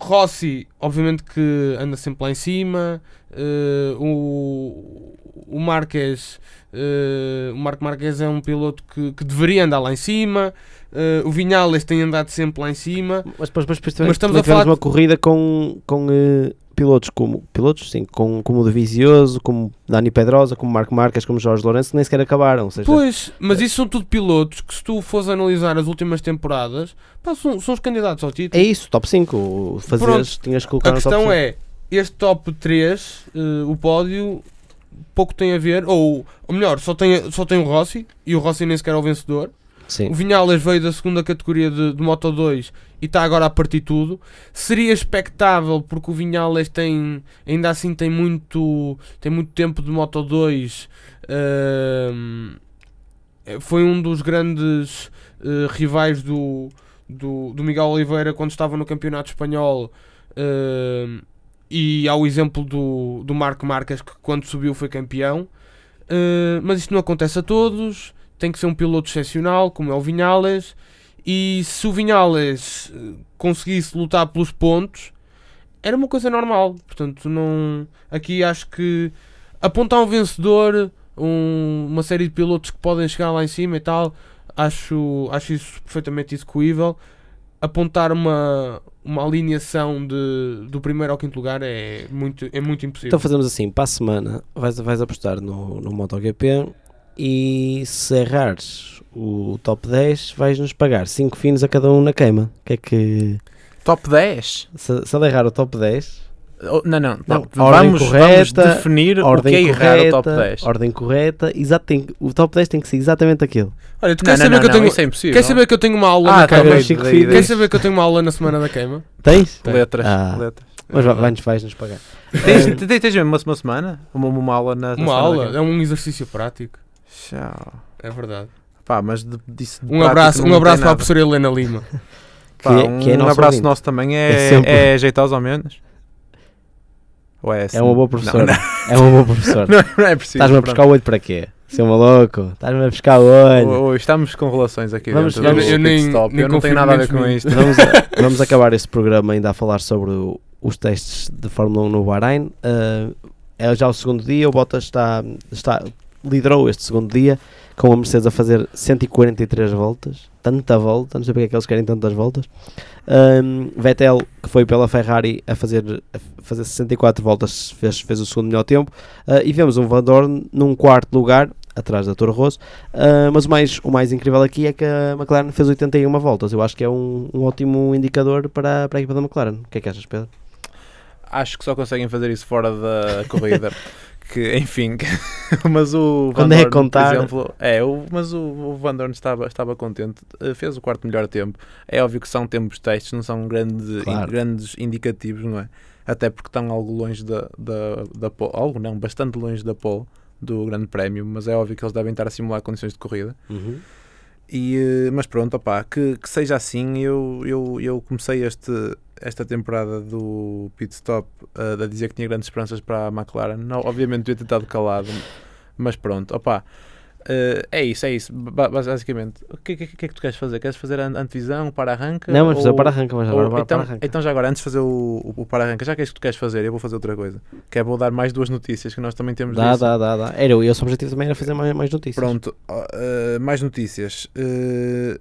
Speaker 3: Rossi, obviamente que anda sempre lá em cima. eh, o, o Marques, eh, o Marco Marques é um piloto que, que deveria andar lá em cima. eh, o Vinhales tem andado sempre lá em cima.
Speaker 2: Mas depois, depois, depois também,
Speaker 3: Mas estamos a falar
Speaker 2: uma corrida com, com pilotos como pilotos, sim, com, como o Davizioso, como Dani Pedrosa, como Marco Marques, como Jorge Lourenço, que nem sequer acabaram. Seja,
Speaker 3: Pois, mas isso são tudo pilotos que se tu fores analisar as últimas temporadas, pá, são, são os candidatos ao título.
Speaker 2: é isso, top 5. Fazias, tinhas que colocar
Speaker 3: A questão
Speaker 2: 5.
Speaker 3: é, este top 3, eh, o pódio, pouco tem a ver, ou, ou melhor, só tem, só tem o Rossi, e o Rossi nem sequer é o vencedor.
Speaker 2: Sim.
Speaker 3: O Vinhales veio da segunda categoria de, de Moto 2 e está agora a partir tudo. Seria expectável porque o Vinhales tem, ainda assim tem muito, tem muito tempo de Moto 2. ehm, foi um dos grandes eh, rivais do, do, do Miguel Oliveira quando estava no Campeonato Espanhol. ehm, e há o exemplo do, do Marco Marques que quando subiu foi campeão. Eh, mas isto não acontece a todos tem que ser um piloto excepcional, como é o Vinhales, e se o Vinhales eh, conseguisse lutar pelos pontos, era uma coisa normal. Portanto, não. Aqui acho que apontar um vencedor, um- uma série de pilotos que podem chegar lá em cima e tal, acho, acho isso perfeitamente execuível. Apontar uma, uma alineação de, do primeiro ao quinto lugar é muito, é muito impossível.
Speaker 2: Então fazemos assim, para a semana vais, vais apostar no, no MotoGP e se errares o top 10 vais-nos pagar 5 finos a cada um na queima. Que é que.
Speaker 1: Top 10?
Speaker 2: Se, se ele errar o top 10,
Speaker 1: Oh, não, não,
Speaker 2: Não,
Speaker 1: não.
Speaker 2: ordem
Speaker 1: Vamos,
Speaker 2: correta,
Speaker 1: vamos definir o que
Speaker 2: ordem
Speaker 1: é errar
Speaker 2: correta,
Speaker 1: o top 10.
Speaker 2: ordem correta, exato, tem, o top 10 tem que ser exatamente aquilo.
Speaker 3: Olha, tu
Speaker 1: Não,
Speaker 3: queres
Speaker 1: não,
Speaker 3: saber
Speaker 1: não,
Speaker 3: que eu tenho.
Speaker 1: isso é impossível.
Speaker 3: Quer saber que eu tenho uma aula
Speaker 1: Ah,
Speaker 3: na
Speaker 1: tá
Speaker 3: queima?
Speaker 1: bem,
Speaker 2: cinco
Speaker 1: daí-
Speaker 2: filhos.
Speaker 1: daí-
Speaker 3: Quer saber que eu tenho uma aula na semana da queima?
Speaker 2: Tens?
Speaker 1: Letras,
Speaker 2: Ah.
Speaker 1: letras.
Speaker 2: Mas vai- vai-nos vais-nos pagar.
Speaker 1: Tens, tens, mesmo uma, uma semana? Uma, uma aula na, na
Speaker 3: Uma
Speaker 1: semana
Speaker 3: aula, é um exercício prático.
Speaker 1: Tchau.
Speaker 3: É verdade.
Speaker 1: Pá, mas de, disso de
Speaker 3: Um abraço,
Speaker 1: não
Speaker 3: um abraço para a professora Helena Lima. *laughs*
Speaker 1: Pá,
Speaker 2: Que é-
Speaker 1: um,
Speaker 2: que é
Speaker 1: um
Speaker 2: nosso
Speaker 1: abraço
Speaker 2: ouvinte.
Speaker 1: nosso também
Speaker 2: É
Speaker 1: é,
Speaker 2: sempre.
Speaker 1: é, jeitoso ao menos. Ou é, assim?
Speaker 2: É uma boa
Speaker 1: Não,
Speaker 2: professora.
Speaker 1: Não,
Speaker 2: É uma boa professora. *laughs*
Speaker 1: não, não é preciso.
Speaker 2: Estás-me a buscar o olho para quê? Seu maluco, estás-me a buscar o olho.
Speaker 1: Ô, ô, estamos com relações aqui
Speaker 2: Vamos-
Speaker 1: dentro
Speaker 2: vamos-
Speaker 3: Eu nem-
Speaker 1: Stop.
Speaker 3: nem
Speaker 1: Eu não tenho nada a ver com isto.
Speaker 2: Vamos, a- *laughs* vamos acabar este programa ainda a falar sobre o- os testes de Fórmula 1 no Bahrein. Uh, é já o segundo dia, o Bottas está, está, liderou este segundo dia com a Mercedes a fazer 143 voltas. Tanta volta, não sei porque é que eles querem tantas voltas. Um, Vettel, que foi pela Ferrari a fazer, a fazer 64 voltas, fez, fez o segundo melhor tempo. Uh, e vemos um Van Dorn num quarto lugar, atrás da Toro Rosso. Uh, mas o mais, o mais incrível aqui é que a McLaren fez 81 voltas. Eu acho que é um, um ótimo indicador para, para a equipa da McLaren. O que é que achas, Pedro?
Speaker 1: Acho que só conseguem fazer isso fora da corrida. *laughs* que, enfim, *laughs* mas o
Speaker 2: Quando
Speaker 1: Van
Speaker 2: é
Speaker 1: Dorn,
Speaker 2: contar-
Speaker 1: por exemplo, é, o, mas o, o Van Dorn estava, estava contente, eh, fez o quarto melhor tempo. É óbvio que são tempos testes, não são grande,
Speaker 2: Claro.
Speaker 1: grandes indicativos, não é? Até porque estão algo longe da, da, da pole, algo não, bastante longe da pole do Grande Prémio, mas é óbvio que eles devem estar a simular condições de corrida. E, eh, mas pronto, opá, que, que seja assim, eu, eu, eu comecei este, esta temporada do pit stop eh, a dizer que tinha grandes esperanças para a McLaren. Não, obviamente devia ter estado calado, mas pronto, opá. Eh, é isso, é isso, ba- basicamente. O que, que, que é que tu queres fazer? Queres fazer a antevisão, para arranca?
Speaker 2: Não, mas fazer
Speaker 1: ou-
Speaker 2: para arranca, mas agora
Speaker 1: ou-
Speaker 2: para,
Speaker 1: então,
Speaker 2: para arranca.
Speaker 1: então já agora, antes de fazer o, o, o para arranca, já que é isso que tu queres fazer, eu vou fazer outra coisa. Que é vou dar mais duas notícias que nós também temos
Speaker 2: Dá,
Speaker 1: disso.
Speaker 2: dá, dá, dá. Era, o esse objetivo também era fazer mais, mais notícias.
Speaker 1: Pronto, eh, mais notícias. Eh,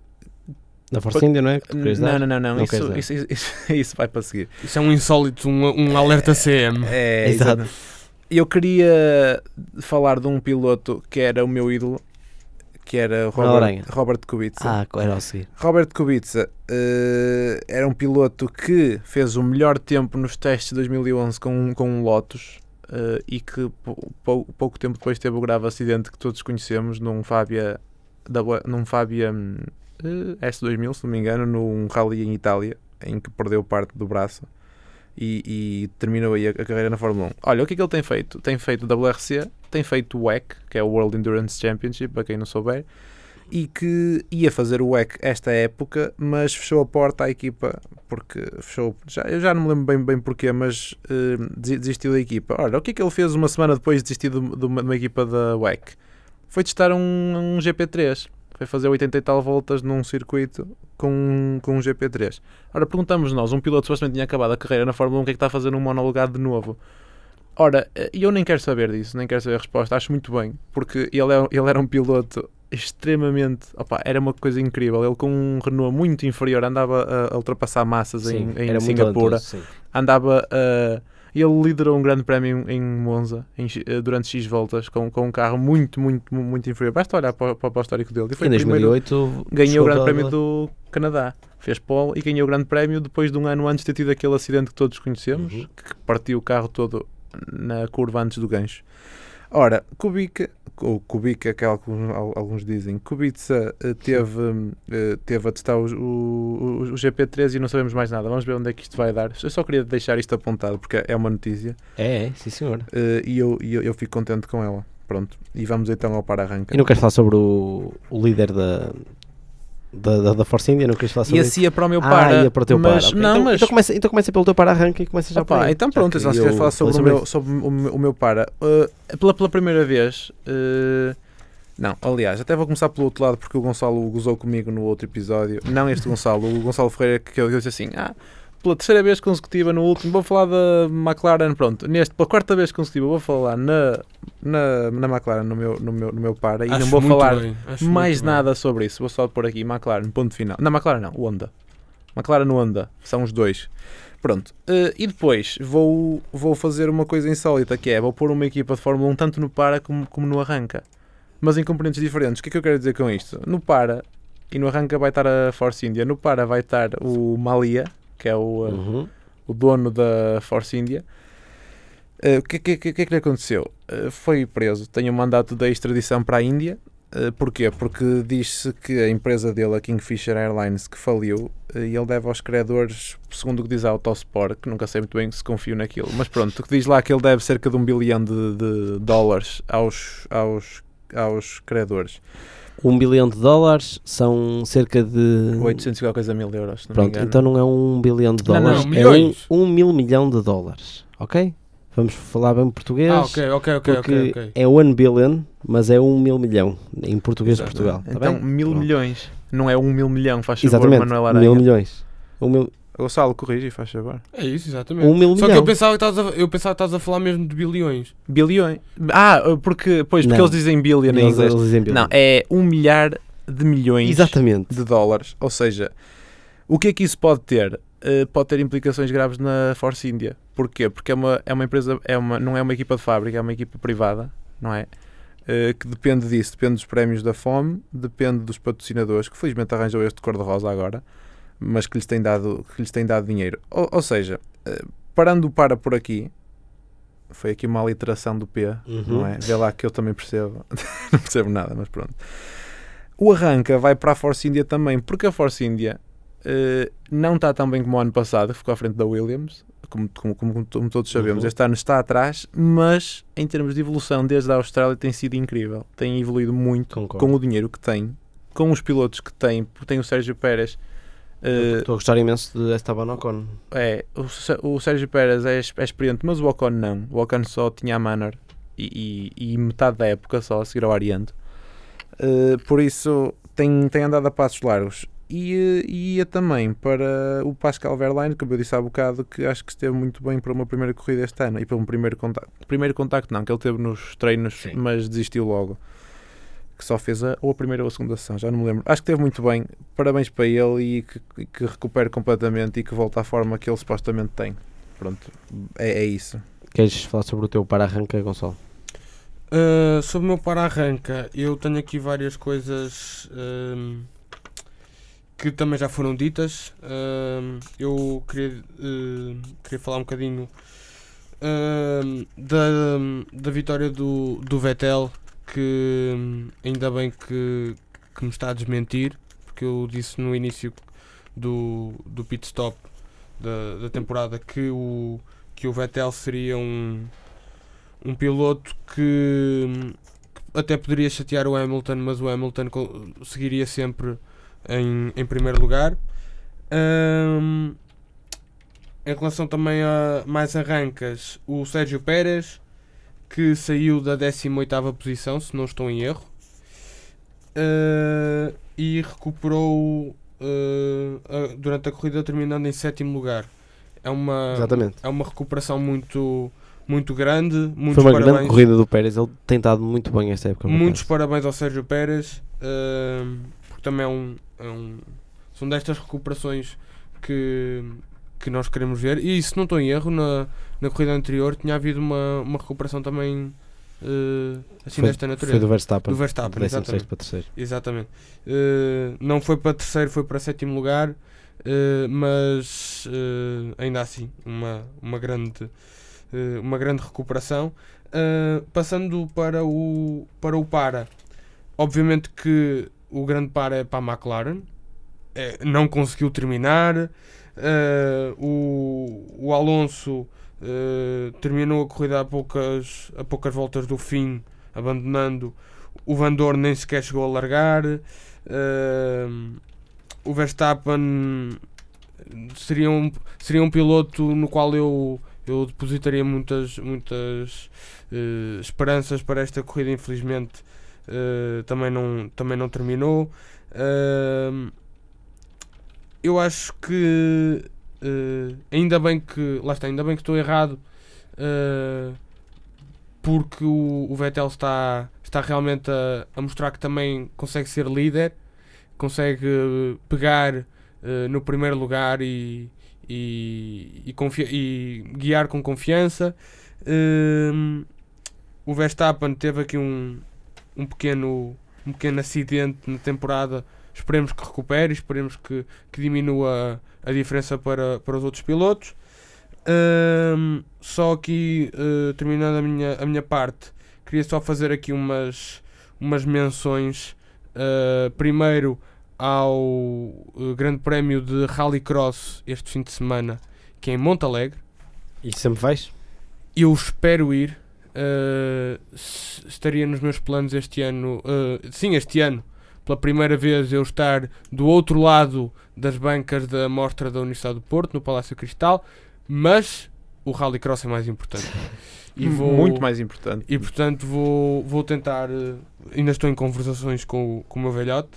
Speaker 2: Da Force India, não é? Que tu querias
Speaker 1: não, não, não, não,
Speaker 2: Não
Speaker 1: isso, isso, isso, isso, *laughs* isso vai para seguir.
Speaker 3: Isso é um insólito, um, um alerta CM.
Speaker 1: É,
Speaker 2: Exato.
Speaker 1: exato. Eu queria falar de um piloto que era o meu ídolo, que era o. Robert, Robert Kubica.
Speaker 2: Ah, era ao seguir.
Speaker 1: Robert Kubica eh, era um piloto que fez o melhor tempo nos testes de 2011 com, um- com um Lotus eh, e que pou- pou- pouco tempo depois teve o grave acidente que todos conhecemos num Fabia, W- num Fabia hum, eh, S2000, se não me engano, num rally em Itália, em que perdeu parte do braço e, e terminou aí a, a carreira na Fórmula 1. Olha, o que é que ele tem feito? Tem feito o WRC, tem feito o WEC, que é o World Endurance Championship, para quem não souber, e que ia fazer o WEC esta época, mas fechou a porta à equipa, porque fechou, já, eu já não me lembro bem, bem porquê, mas desi- desistiu da equipa. Ora, o que é que ele fez uma semana depois de desistir de, de uma, de uma equipa da WEC? Foi testar um, um GP3, foi fazer 80 e tal voltas num circuito com, com um GP3. Ora, perguntamos nós, um piloto supostamente tinha acabado a carreira na Fórmula 1, o que é que está a fazer num monologado de novo? Ora, eh, eu nem quero saber disso, nem quero saber a resposta, acho muito bem, porque ele, é, ele era um piloto extremamente, opa, era uma coisa incrível, ele com um Renault muito inferior andava a, a ultrapassar massas em, em
Speaker 2: muito
Speaker 1: Singapura,
Speaker 2: sim.
Speaker 1: andava a... Ele liderou um grande prémio em Monza em eh, durante X voltas com, com um carro muito, muito, mu- muito inferior. Basta olhar para, para, para o histórico dele. E foi
Speaker 2: Em
Speaker 1: o primeiro,
Speaker 2: 2008
Speaker 1: ganhou o Grande Prémio do Canadá. Fez pole e ganhou o Grande Prémio depois de um ano antes de ter tido aquele acidente que todos conhecemos,
Speaker 2: Uhum.
Speaker 1: que partiu o carro todo na curva antes do gancho. Ora, Kubica, ou Kubica, que alguns, al- alguns dizem, Kubica eh, teve, eh, teve a testar o, o, o GP3 e não sabemos mais nada. Vamos ver onde é que isto vai dar. Eu só queria deixar isto apontado porque é uma notícia
Speaker 2: É, é, sim senhor.
Speaker 1: eh, e eu, eu, eu fico contente com ela. Pronto, e vamos então ao para-arranca.
Speaker 2: E não queres falar sobre o, o líder da, da, da, da Force India? Não queres falar sobre
Speaker 1: E
Speaker 2: isso?
Speaker 1: assim é para o meu
Speaker 2: Ah,
Speaker 1: para.
Speaker 2: ia para o teu
Speaker 1: mas,
Speaker 2: para.
Speaker 1: Não,
Speaker 2: então,
Speaker 1: mas
Speaker 2: então, começa, então começa pelo teu para arranca e começa já
Speaker 1: Opa,
Speaker 2: por aí.
Speaker 1: então
Speaker 2: Já
Speaker 1: pronto, então se queres falar sobre, o, meu, sobre o, meu- o meu para, uh, pela, pela primeira vez, uh, não, aliás, até vou começar pelo outro lado porque o Gonçalo gozou comigo no outro episódio, não este Gonçalo, o Gonçalo Ferreira que eu, eu disse assim, ah, pela terceira vez consecutiva no último, vou falar da McLaren, pronto, neste, pela quarta vez consecutiva vou falar na, na, na McLaren no meu, no, meu, no meu para e não vou falar
Speaker 3: bem,
Speaker 1: mais
Speaker 3: muito bem.
Speaker 1: nada sobre isso. Vou só pôr aqui McLaren, ponto final. Não, McLaren não, Honda. McLaren Honda, são os dois. Pronto. Eh, e depois vou, vou fazer uma coisa insólita que é vou pôr uma equipa de Fórmula 1 tanto no para como, como no arranca. Mas em componentes diferentes. O que é que eu quero dizer com isto? No para e no arranca vai estar a Force India. No para vai estar o Malia, que é o, eh,
Speaker 2: Uhum.
Speaker 1: o dono da Force India. Eh, O que, que, que, que é que lhe aconteceu? Eh, foi preso, tem um mandato de extradição para a Índia. Eh, porquê? Porque diz-se que a empresa dele, a Kingfisher Airlines, que faliu, e ele deve aos credores, segundo o que diz a Autosport, que nunca sei muito bem se confio naquilo, mas pronto, o que diz lá que ele deve cerca de um bilhão de, de dólares aos, aos, aos credores.
Speaker 2: Um bilhão de dólares são cerca de.
Speaker 1: 800 e qualquer coisa mil euros, não
Speaker 2: Pronto, então não é um bilhão de
Speaker 1: Não, não,
Speaker 2: dólares, é um,
Speaker 3: milhões.
Speaker 2: um mil milhão de dólares, ok? Vamos falar bem português.
Speaker 3: Ah, ok, ok, ok,
Speaker 2: porque
Speaker 3: ok. ok.
Speaker 2: é 1 billion, mas é 1 mil milhão em português de Portugal. tá
Speaker 1: Então,
Speaker 2: bem?
Speaker 1: mil
Speaker 2: Pronto.
Speaker 1: milhões. Não é um mil milhão, faz favor,
Speaker 2: Exatamente,
Speaker 1: Manuel Aranha.
Speaker 2: mil milhões. Um mil,
Speaker 1: Gonçalo, corrige, faz favor.
Speaker 3: É isso, exatamente.
Speaker 2: um mil
Speaker 3: Só que eu pensava que estavas a, eu pensava que estavas a falar mesmo de bilhões.
Speaker 1: Bilhões. Ah, porque, pois, porque
Speaker 2: Não.
Speaker 1: eles dizem billion em
Speaker 2: Eles-
Speaker 1: inglês.
Speaker 2: eles dizem billion.
Speaker 1: Não, é um milhar de milhões
Speaker 2: Exatamente.
Speaker 1: de dólares. Ou seja, o que é que isso pode ter? Eh, pode ter implicações graves na Force India. Porquê? Porque é uma, é uma empresa, é uma, não é uma equipa de fábrica, é uma equipa privada, não é? Eh, que depende disso, depende dos prémios da fome, depende dos patrocinadores, que felizmente arranjou este cor-de-rosa agora, mas que lhes tem dado, que lhes tem dado dinheiro. Ou, ou seja, eh, parando para por aqui, foi aqui uma aliteração do P,
Speaker 2: Uhum.
Speaker 1: não é? Vê lá que eu também percebo, *laughs* não percebo nada, mas pronto. O arranca vai para a Force India também, porque a Force India eh, não está tão bem como o ano passado, que ficou à frente da Williams, como, como, como- como todos sabemos.
Speaker 2: Uhum.
Speaker 1: Este ano está atrás, mas em termos de evolução desde a Austrália tem sido incrível. Tem evoluído muito
Speaker 2: Concordo.
Speaker 1: com o dinheiro que tem, com os pilotos que tem, porque tem o Sérgio Pérez. Eh,
Speaker 2: Estou a gostar imenso de Esteban Ocon.
Speaker 1: é, o, o Sérgio Pérez é, é experiente, mas o Ocon não. O Ocon só tinha a Manor e, e- e metade da época só a seguir ao Ariante. Uh, por isso tem, tem andado a passos largos. E, uh, e ia também para o Pascal Verlaine, como eu disse há bocado, que acho que esteve muito bem para uma primeira corrida este ano e para um primeiro contacto. Primeiro contacto não, que ele teve nos treinos,
Speaker 2: Sim.
Speaker 1: mas desistiu logo. Que só fez a, ou a primeira ou a segunda sessão, já não me lembro. Acho que teve muito bem. Parabéns para ele e que, que recupere completamente e que volte à forma que ele supostamente tem. Pronto, é, é isso.
Speaker 2: Queres falar sobre o teu para-arranca, Gonçalo?
Speaker 3: Uh, sobre o meu para-arranca, eu tenho aqui várias coisas um, que também já foram ditas. Um, eu queria, uh, queria falar um bocadinho um, da, da vitória do, do Vettel, que um, ainda bem que, que me está a desmentir, porque eu disse no início do, do pit stop da, da temporada que o, que o Vettel seria um, um piloto que hum, até poderia chatear o Hamilton, mas o Hamilton seguiria sempre em, em primeiro lugar. Hum, em relação também a mais arrancas, o Sérgio Pérez, que saiu da 18ª posição, se não estou em erro, uh, e recuperou uh, a- durante a corrida terminando em sétimo lugar. É uma,
Speaker 2: Exatamente.
Speaker 3: é uma recuperação muito, muito grande. Muitos
Speaker 2: Foi uma
Speaker 3: parabéns,
Speaker 2: grande corrida do Pérez. Ele tem estado muito bem esta época.
Speaker 3: Muitos parabéns ao Sérgio Pérez, ehm, porque também é um, é um- são destas recuperações que, que nós queremos ver. E se não estou em erro, na, na corrida anterior tinha havido uma, uma recuperação também eh, assim
Speaker 2: Foi-
Speaker 3: desta
Speaker 2: Foi
Speaker 3: natureza.
Speaker 2: do Verstappen.
Speaker 3: Do Verstappen,
Speaker 2: de 16
Speaker 3: exatamente.
Speaker 2: para terceiro.
Speaker 3: Exatamente. Eh, não foi para terceiro, foi para sétimo lugar, eh, mas ainda assim, uma, uma, grande, uma grande recuperação. Passando para o, para o para, obviamente que o grande para é para a McLaren, Eh, não conseguiu terminar. Eh, o, o Alonso eh, terminou a corrida a poucas, a poucas voltas do fim, abandonando o Van Dorn nem sequer chegou a largar. Ehm, o Verstappen seria um, seria um piloto no qual eu, eu depositaria muitas, muitas esperanças para esta corrida. Infelizmente, também, não, também não terminou. Ehm, eu acho que eh, ainda bem que lá está, ainda bem que estou errado. eh, porque o, o Vettel está, está realmente a, a mostrar que também consegue ser líder, consegue pegar eh, no primeiro lugar e, e, e, e guiar com confiança. O Verstappen teve aqui um, um, pequeno, um pequeno acidente na temporada. Esperemos que recupere, esperemos que, que diminua a diferença para, para os outros pilotos. Ahm, só aqui, eh, terminando a minha, a minha parte, queria só fazer aqui umas, umas menções. eh, primeiro ao eh, Grande Prémio de Rallycross este fim de semana, que é em Montalegre.
Speaker 2: E sempre vais?
Speaker 3: Eu espero ir. s- estaria nos meus planos este ano. eh, sim, este ano. Pela primeira vez eu estar do outro lado das bancas da mostra da Universidade do Porto, no Palácio Cristal. Mas o Rallycross é mais importante. E vou,
Speaker 1: Muito mais importante.
Speaker 3: E portanto vou, vou tentar. eh, ainda estou em conversações com, o- com o meu velhote.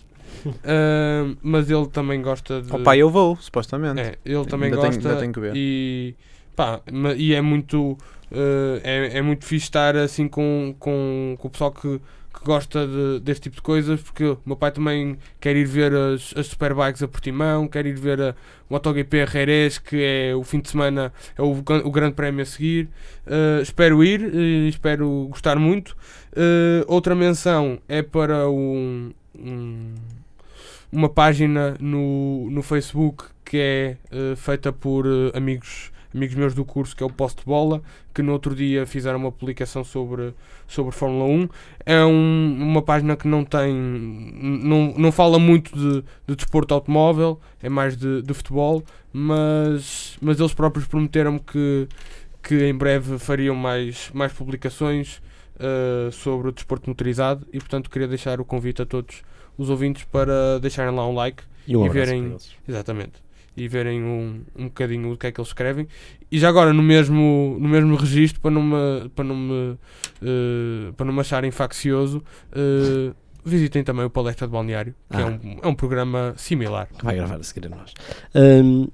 Speaker 3: ah, *laughs* mas ele também gosta de.
Speaker 1: Ó pai, eu vou, supostamente.
Speaker 3: É, ele também
Speaker 1: Ainda tenho-
Speaker 3: gosta
Speaker 1: tenho que ver.
Speaker 3: e pá, e é muito eh, é, é muito fixe estar assim com, com, com o pessoal que, que gosta de, deste tipo de coisas porque o meu pai também quer ir ver as, as Superbikes a Portimão, quer ir ver a, MotoGP a Jerez que é o fim de semana é o, o grande prémio a seguir. Eh, espero ir, eh, espero gostar muito. Eh, outra menção é para um, um- uma página no, no Facebook que é feita por amigos, amigos meus do curso, que é o Post Bola, que no outro dia fizeram uma publicação sobre, sobre Fórmula 1. É um- uma página que não tem. não, não fala muito de, de desporto automóvel, é mais de, de futebol, mas, mas eles próprios prometeram-me que, que em breve fariam mais, mais publicações eh, sobre o desporto motorizado e portanto queria deixar o convite a todos os ouvintes para deixarem lá um like
Speaker 2: E um
Speaker 3: E verem-. Exatamente. E verem um, um bocadinho do que é que eles escrevem. E já agora, no mesmo, no mesmo registro, para não me, para não me, eh, para não me acharem faccioso, eh, visitem também o Palestra de Balneário, que é,
Speaker 2: Ah.
Speaker 3: um, é um programa similar.
Speaker 2: que vai gravar a seguir a nós. Hum,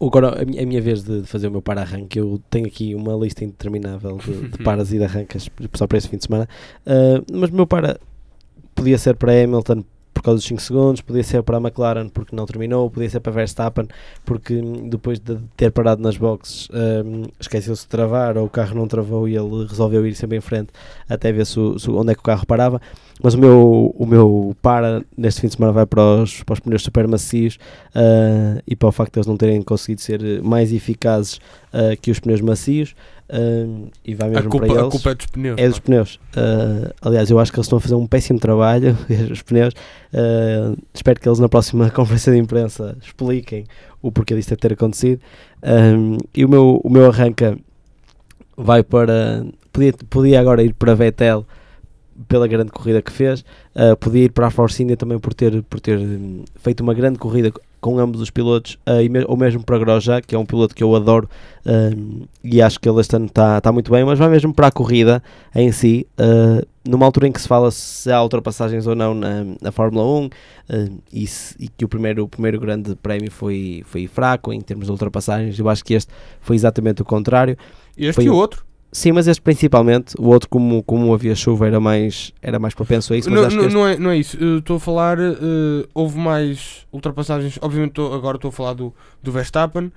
Speaker 2: agora, a minha, a minha vez de fazer o meu para-arranque, eu tenho aqui uma lista interminável de, de paras e de arrancas só para este fim de semana. Uh, mas o meu para podia ser para Hamilton por causa dos 5 segundos, podia ser para a McLaren porque não terminou, podia ser para Verstappen porque hum, depois de ter parado nas boxes hum, esqueceu-se de travar ou o carro não travou e ele resolveu ir sempre em frente até ver se, se onde é que o carro parava. Mas o meu, o meu para neste fim de semana vai para os, para os pneus super macios ah, e para o facto de eles não terem conseguido ser mais eficazes ah, que os pneus macios ah, e vai
Speaker 3: A
Speaker 2: mesmo
Speaker 3: culpa,
Speaker 2: para
Speaker 3: a
Speaker 2: eles.
Speaker 3: culpa é dos pneus.
Speaker 2: É dos pneus. Aliás, eu acho que eles estão a fazer um péssimo trabalho, *laughs* os pneus. Espero que eles na próxima *laughs* conferência de imprensa expliquem o porquê disto deve ter acontecido. E o meu, o meu arranca vai para. Podia, podia agora ir para Vettel pela grande corrida que fez. Ah, podia ir para a Force India também por ter, por ter hum, feito uma grande corrida com ambos os pilotos, e me- ou mesmo para Grosjean, que é um piloto que eu adoro hum, e acho que ele este ano está tá muito bem, mas vai mesmo para a corrida em si, ah, numa altura em que se fala se há ultrapassagens ou não na, na Fórmula 1 ah, e, se- e que o primeiro, o primeiro grande prémio foi, foi fraco em termos de ultrapassagens, eu acho que este foi exatamente o contrário.
Speaker 3: Este
Speaker 2: Foi
Speaker 3: e o
Speaker 2: um-
Speaker 3: outro.
Speaker 2: Sim, mas este principalmente, o outro como, como havia chuva era mais, era mais propenso a isso, mas
Speaker 3: Não,
Speaker 2: acho
Speaker 3: não,
Speaker 2: que este-
Speaker 3: não é, não é isso. Estou a falar. eh, houve mais ultrapassagens. Obviamente, tô- agora estou a falar do, do Verstappen.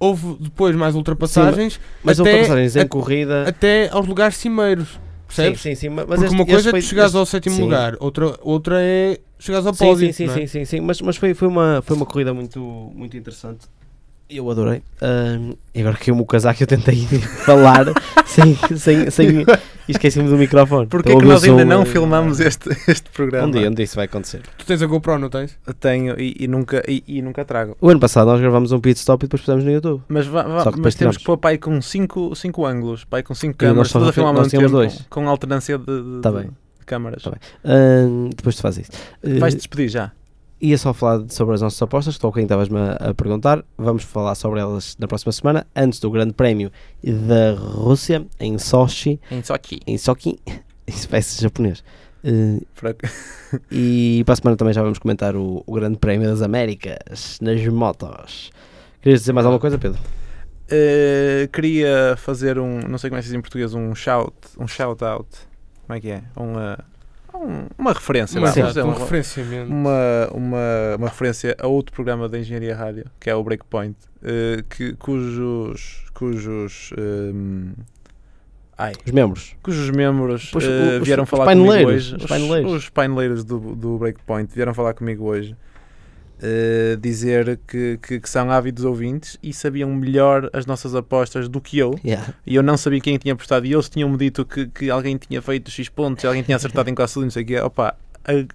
Speaker 3: Houve depois mais ultrapassagens.
Speaker 2: mas
Speaker 3: até,
Speaker 2: ultrapassagens em
Speaker 3: a-
Speaker 2: corrida...
Speaker 3: até aos lugares cimeiros.
Speaker 2: Sim,
Speaker 3: Percebes?
Speaker 2: sim, sim, mas
Speaker 3: Porque
Speaker 2: este-
Speaker 3: uma coisa é tu chegares
Speaker 2: este-
Speaker 3: ao sétimo
Speaker 2: sim.
Speaker 3: lugar, outra, outra é chegares ao
Speaker 2: Sim,
Speaker 3: pódio.
Speaker 2: sim, sim,
Speaker 3: é?
Speaker 2: sim, sim, sim, mas, mas foi, foi, uma, foi uma corrida muito, muito interessante. Eu adorei. E agora que o meu casaco eu tentei *laughs* falar *laughs* sem, sem, sem e esqueci-me do microfone.
Speaker 1: Porquê
Speaker 2: Estou
Speaker 1: que nós
Speaker 2: o
Speaker 1: ainda não
Speaker 2: eh,
Speaker 1: filmamos este, *laughs* este programa?
Speaker 2: Um dia, um dia isso vai acontecer.
Speaker 3: Tu tens a GoPro, não tens?
Speaker 1: Tenho e, e nunca, e, e nunca trago.
Speaker 2: O ano passado nós gravámos um pit stop e depois pusemos no YouTube.
Speaker 1: Mas, vá- vá- mas
Speaker 2: depois
Speaker 1: temos que pôr pai com 5 cinco ângulos, pai com 5
Speaker 2: E nós
Speaker 1: câmaras,
Speaker 2: só
Speaker 1: todos a filmar ao
Speaker 2: nós
Speaker 1: mesmo
Speaker 2: dois.
Speaker 1: com alternância de, de-
Speaker 2: Tá
Speaker 1: de-
Speaker 2: bem.
Speaker 1: de câmaras.
Speaker 2: Tá bem. Ahm, depois tu fazes isso. Eh,
Speaker 1: Vais-te despedir já.
Speaker 2: Ia só falar sobre as nossas apostas, que estou quem estavas-me a, perguntar. Vamos falar sobre elas na próxima semana, antes do Grande Prémio da Rússia, em Sochi.
Speaker 1: Em Sochi.
Speaker 2: Em Sochi. *laughs* Isso parece japonês. Eh, *laughs* e para a semana também já vamos comentar o, o Grande Prémio das Américas nas motos. Querias dizer mais alguma coisa, Pedro?
Speaker 1: Eh, queria fazer um, não sei como é que se diz em português, um shout, um shout out. Como é que é? Uma, um- uma referência,
Speaker 3: Uma,
Speaker 1: vá, vamos dizer,
Speaker 3: um
Speaker 1: uma,
Speaker 3: referenciamento.
Speaker 1: uma, uma, uma referência a outro programa da Engenharia Rádio, que é o Breakpoint, eh, que, cujos, cujos, ehm, ai,
Speaker 2: Os membros.
Speaker 1: cujos membros
Speaker 2: Pois, os-
Speaker 1: vieram
Speaker 2: os
Speaker 1: falar comigo
Speaker 2: paineleiros,
Speaker 1: hoje.
Speaker 2: os paineleiros.
Speaker 1: os paineleiros do, do Breakpoint vieram falar comigo hoje. Eh, dizer que, que, que são ávidos ouvintes e sabiam melhor as nossas apostas do que eu.
Speaker 2: Yeah.
Speaker 1: E eu não sabia quem tinha apostado. E eles tinham-me dito que, que alguém tinha feito X pontos, e alguém tinha acertado em quase não sei o quê. Opa, ag-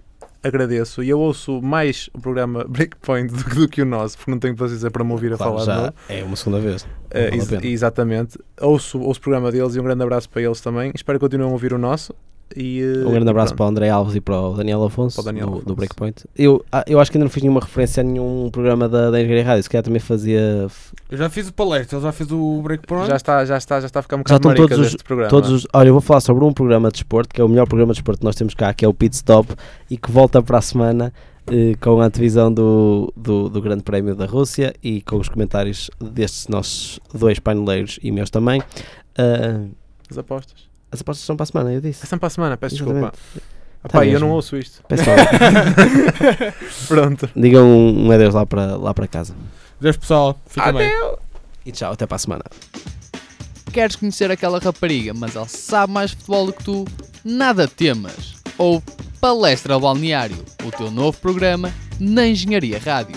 Speaker 1: agradeço. E eu ouço mais o programa *laughs* Breakpoint do, que- do que o nosso, porque não tenho paciência para me ouvir a
Speaker 2: Claro,
Speaker 1: falar
Speaker 2: já
Speaker 1: novo.
Speaker 2: é uma segunda vez. Vale a
Speaker 1: ex- exatamente. Ouço, ouço o programa deles e um grande abraço para eles também. Espero que continuem a ouvir o nosso. E,
Speaker 2: Um grande abraço
Speaker 1: pronto.
Speaker 2: para o André Alves e para o Daniel Afonso,
Speaker 1: Para o Daniel
Speaker 2: do,
Speaker 1: Afonso.
Speaker 2: do Breakpoint. Eu, ah, eu acho que ainda não fiz nenhuma referência a nenhum programa da, da Engenharia Rádio, se calhar também fazia.
Speaker 3: Eu já fiz o palestra, ele já fez o breakpoint.
Speaker 1: Já está, já está, já está a ficar um
Speaker 2: Já
Speaker 1: bocado
Speaker 2: estão
Speaker 1: marica
Speaker 2: todos os-
Speaker 1: programa.
Speaker 2: Todos os, olha, eu vou falar sobre um programa de desporto, que é o melhor programa de desporto que nós temos cá, que é o Pit Stop, e que volta para a semana eh, com a antevisão do, do, do Grande Prémio da Rússia e com os comentários destes nossos dois paineleiros e meus também. Ah,
Speaker 1: As apostas.
Speaker 2: As apostas são para a semana, eu
Speaker 1: É
Speaker 2: disse.
Speaker 1: sempre para a semana, peço
Speaker 2: Exatamente.
Speaker 1: desculpa. Ah,
Speaker 2: Tá
Speaker 1: pá, eu
Speaker 2: mesmo.
Speaker 1: não ouço isto.
Speaker 2: Peço lá. *laughs*
Speaker 1: Pronto.
Speaker 2: Digam um, um adeus lá para, lá para casa.
Speaker 3: Deus pessoal, fica bem.
Speaker 2: E tchau, até para a semana.
Speaker 4: Queres conhecer aquela rapariga, mas ela sabe mais futebol do que tu? Nada temas. Ou Palestra Balneário, o teu novo programa na Engenharia Rádio.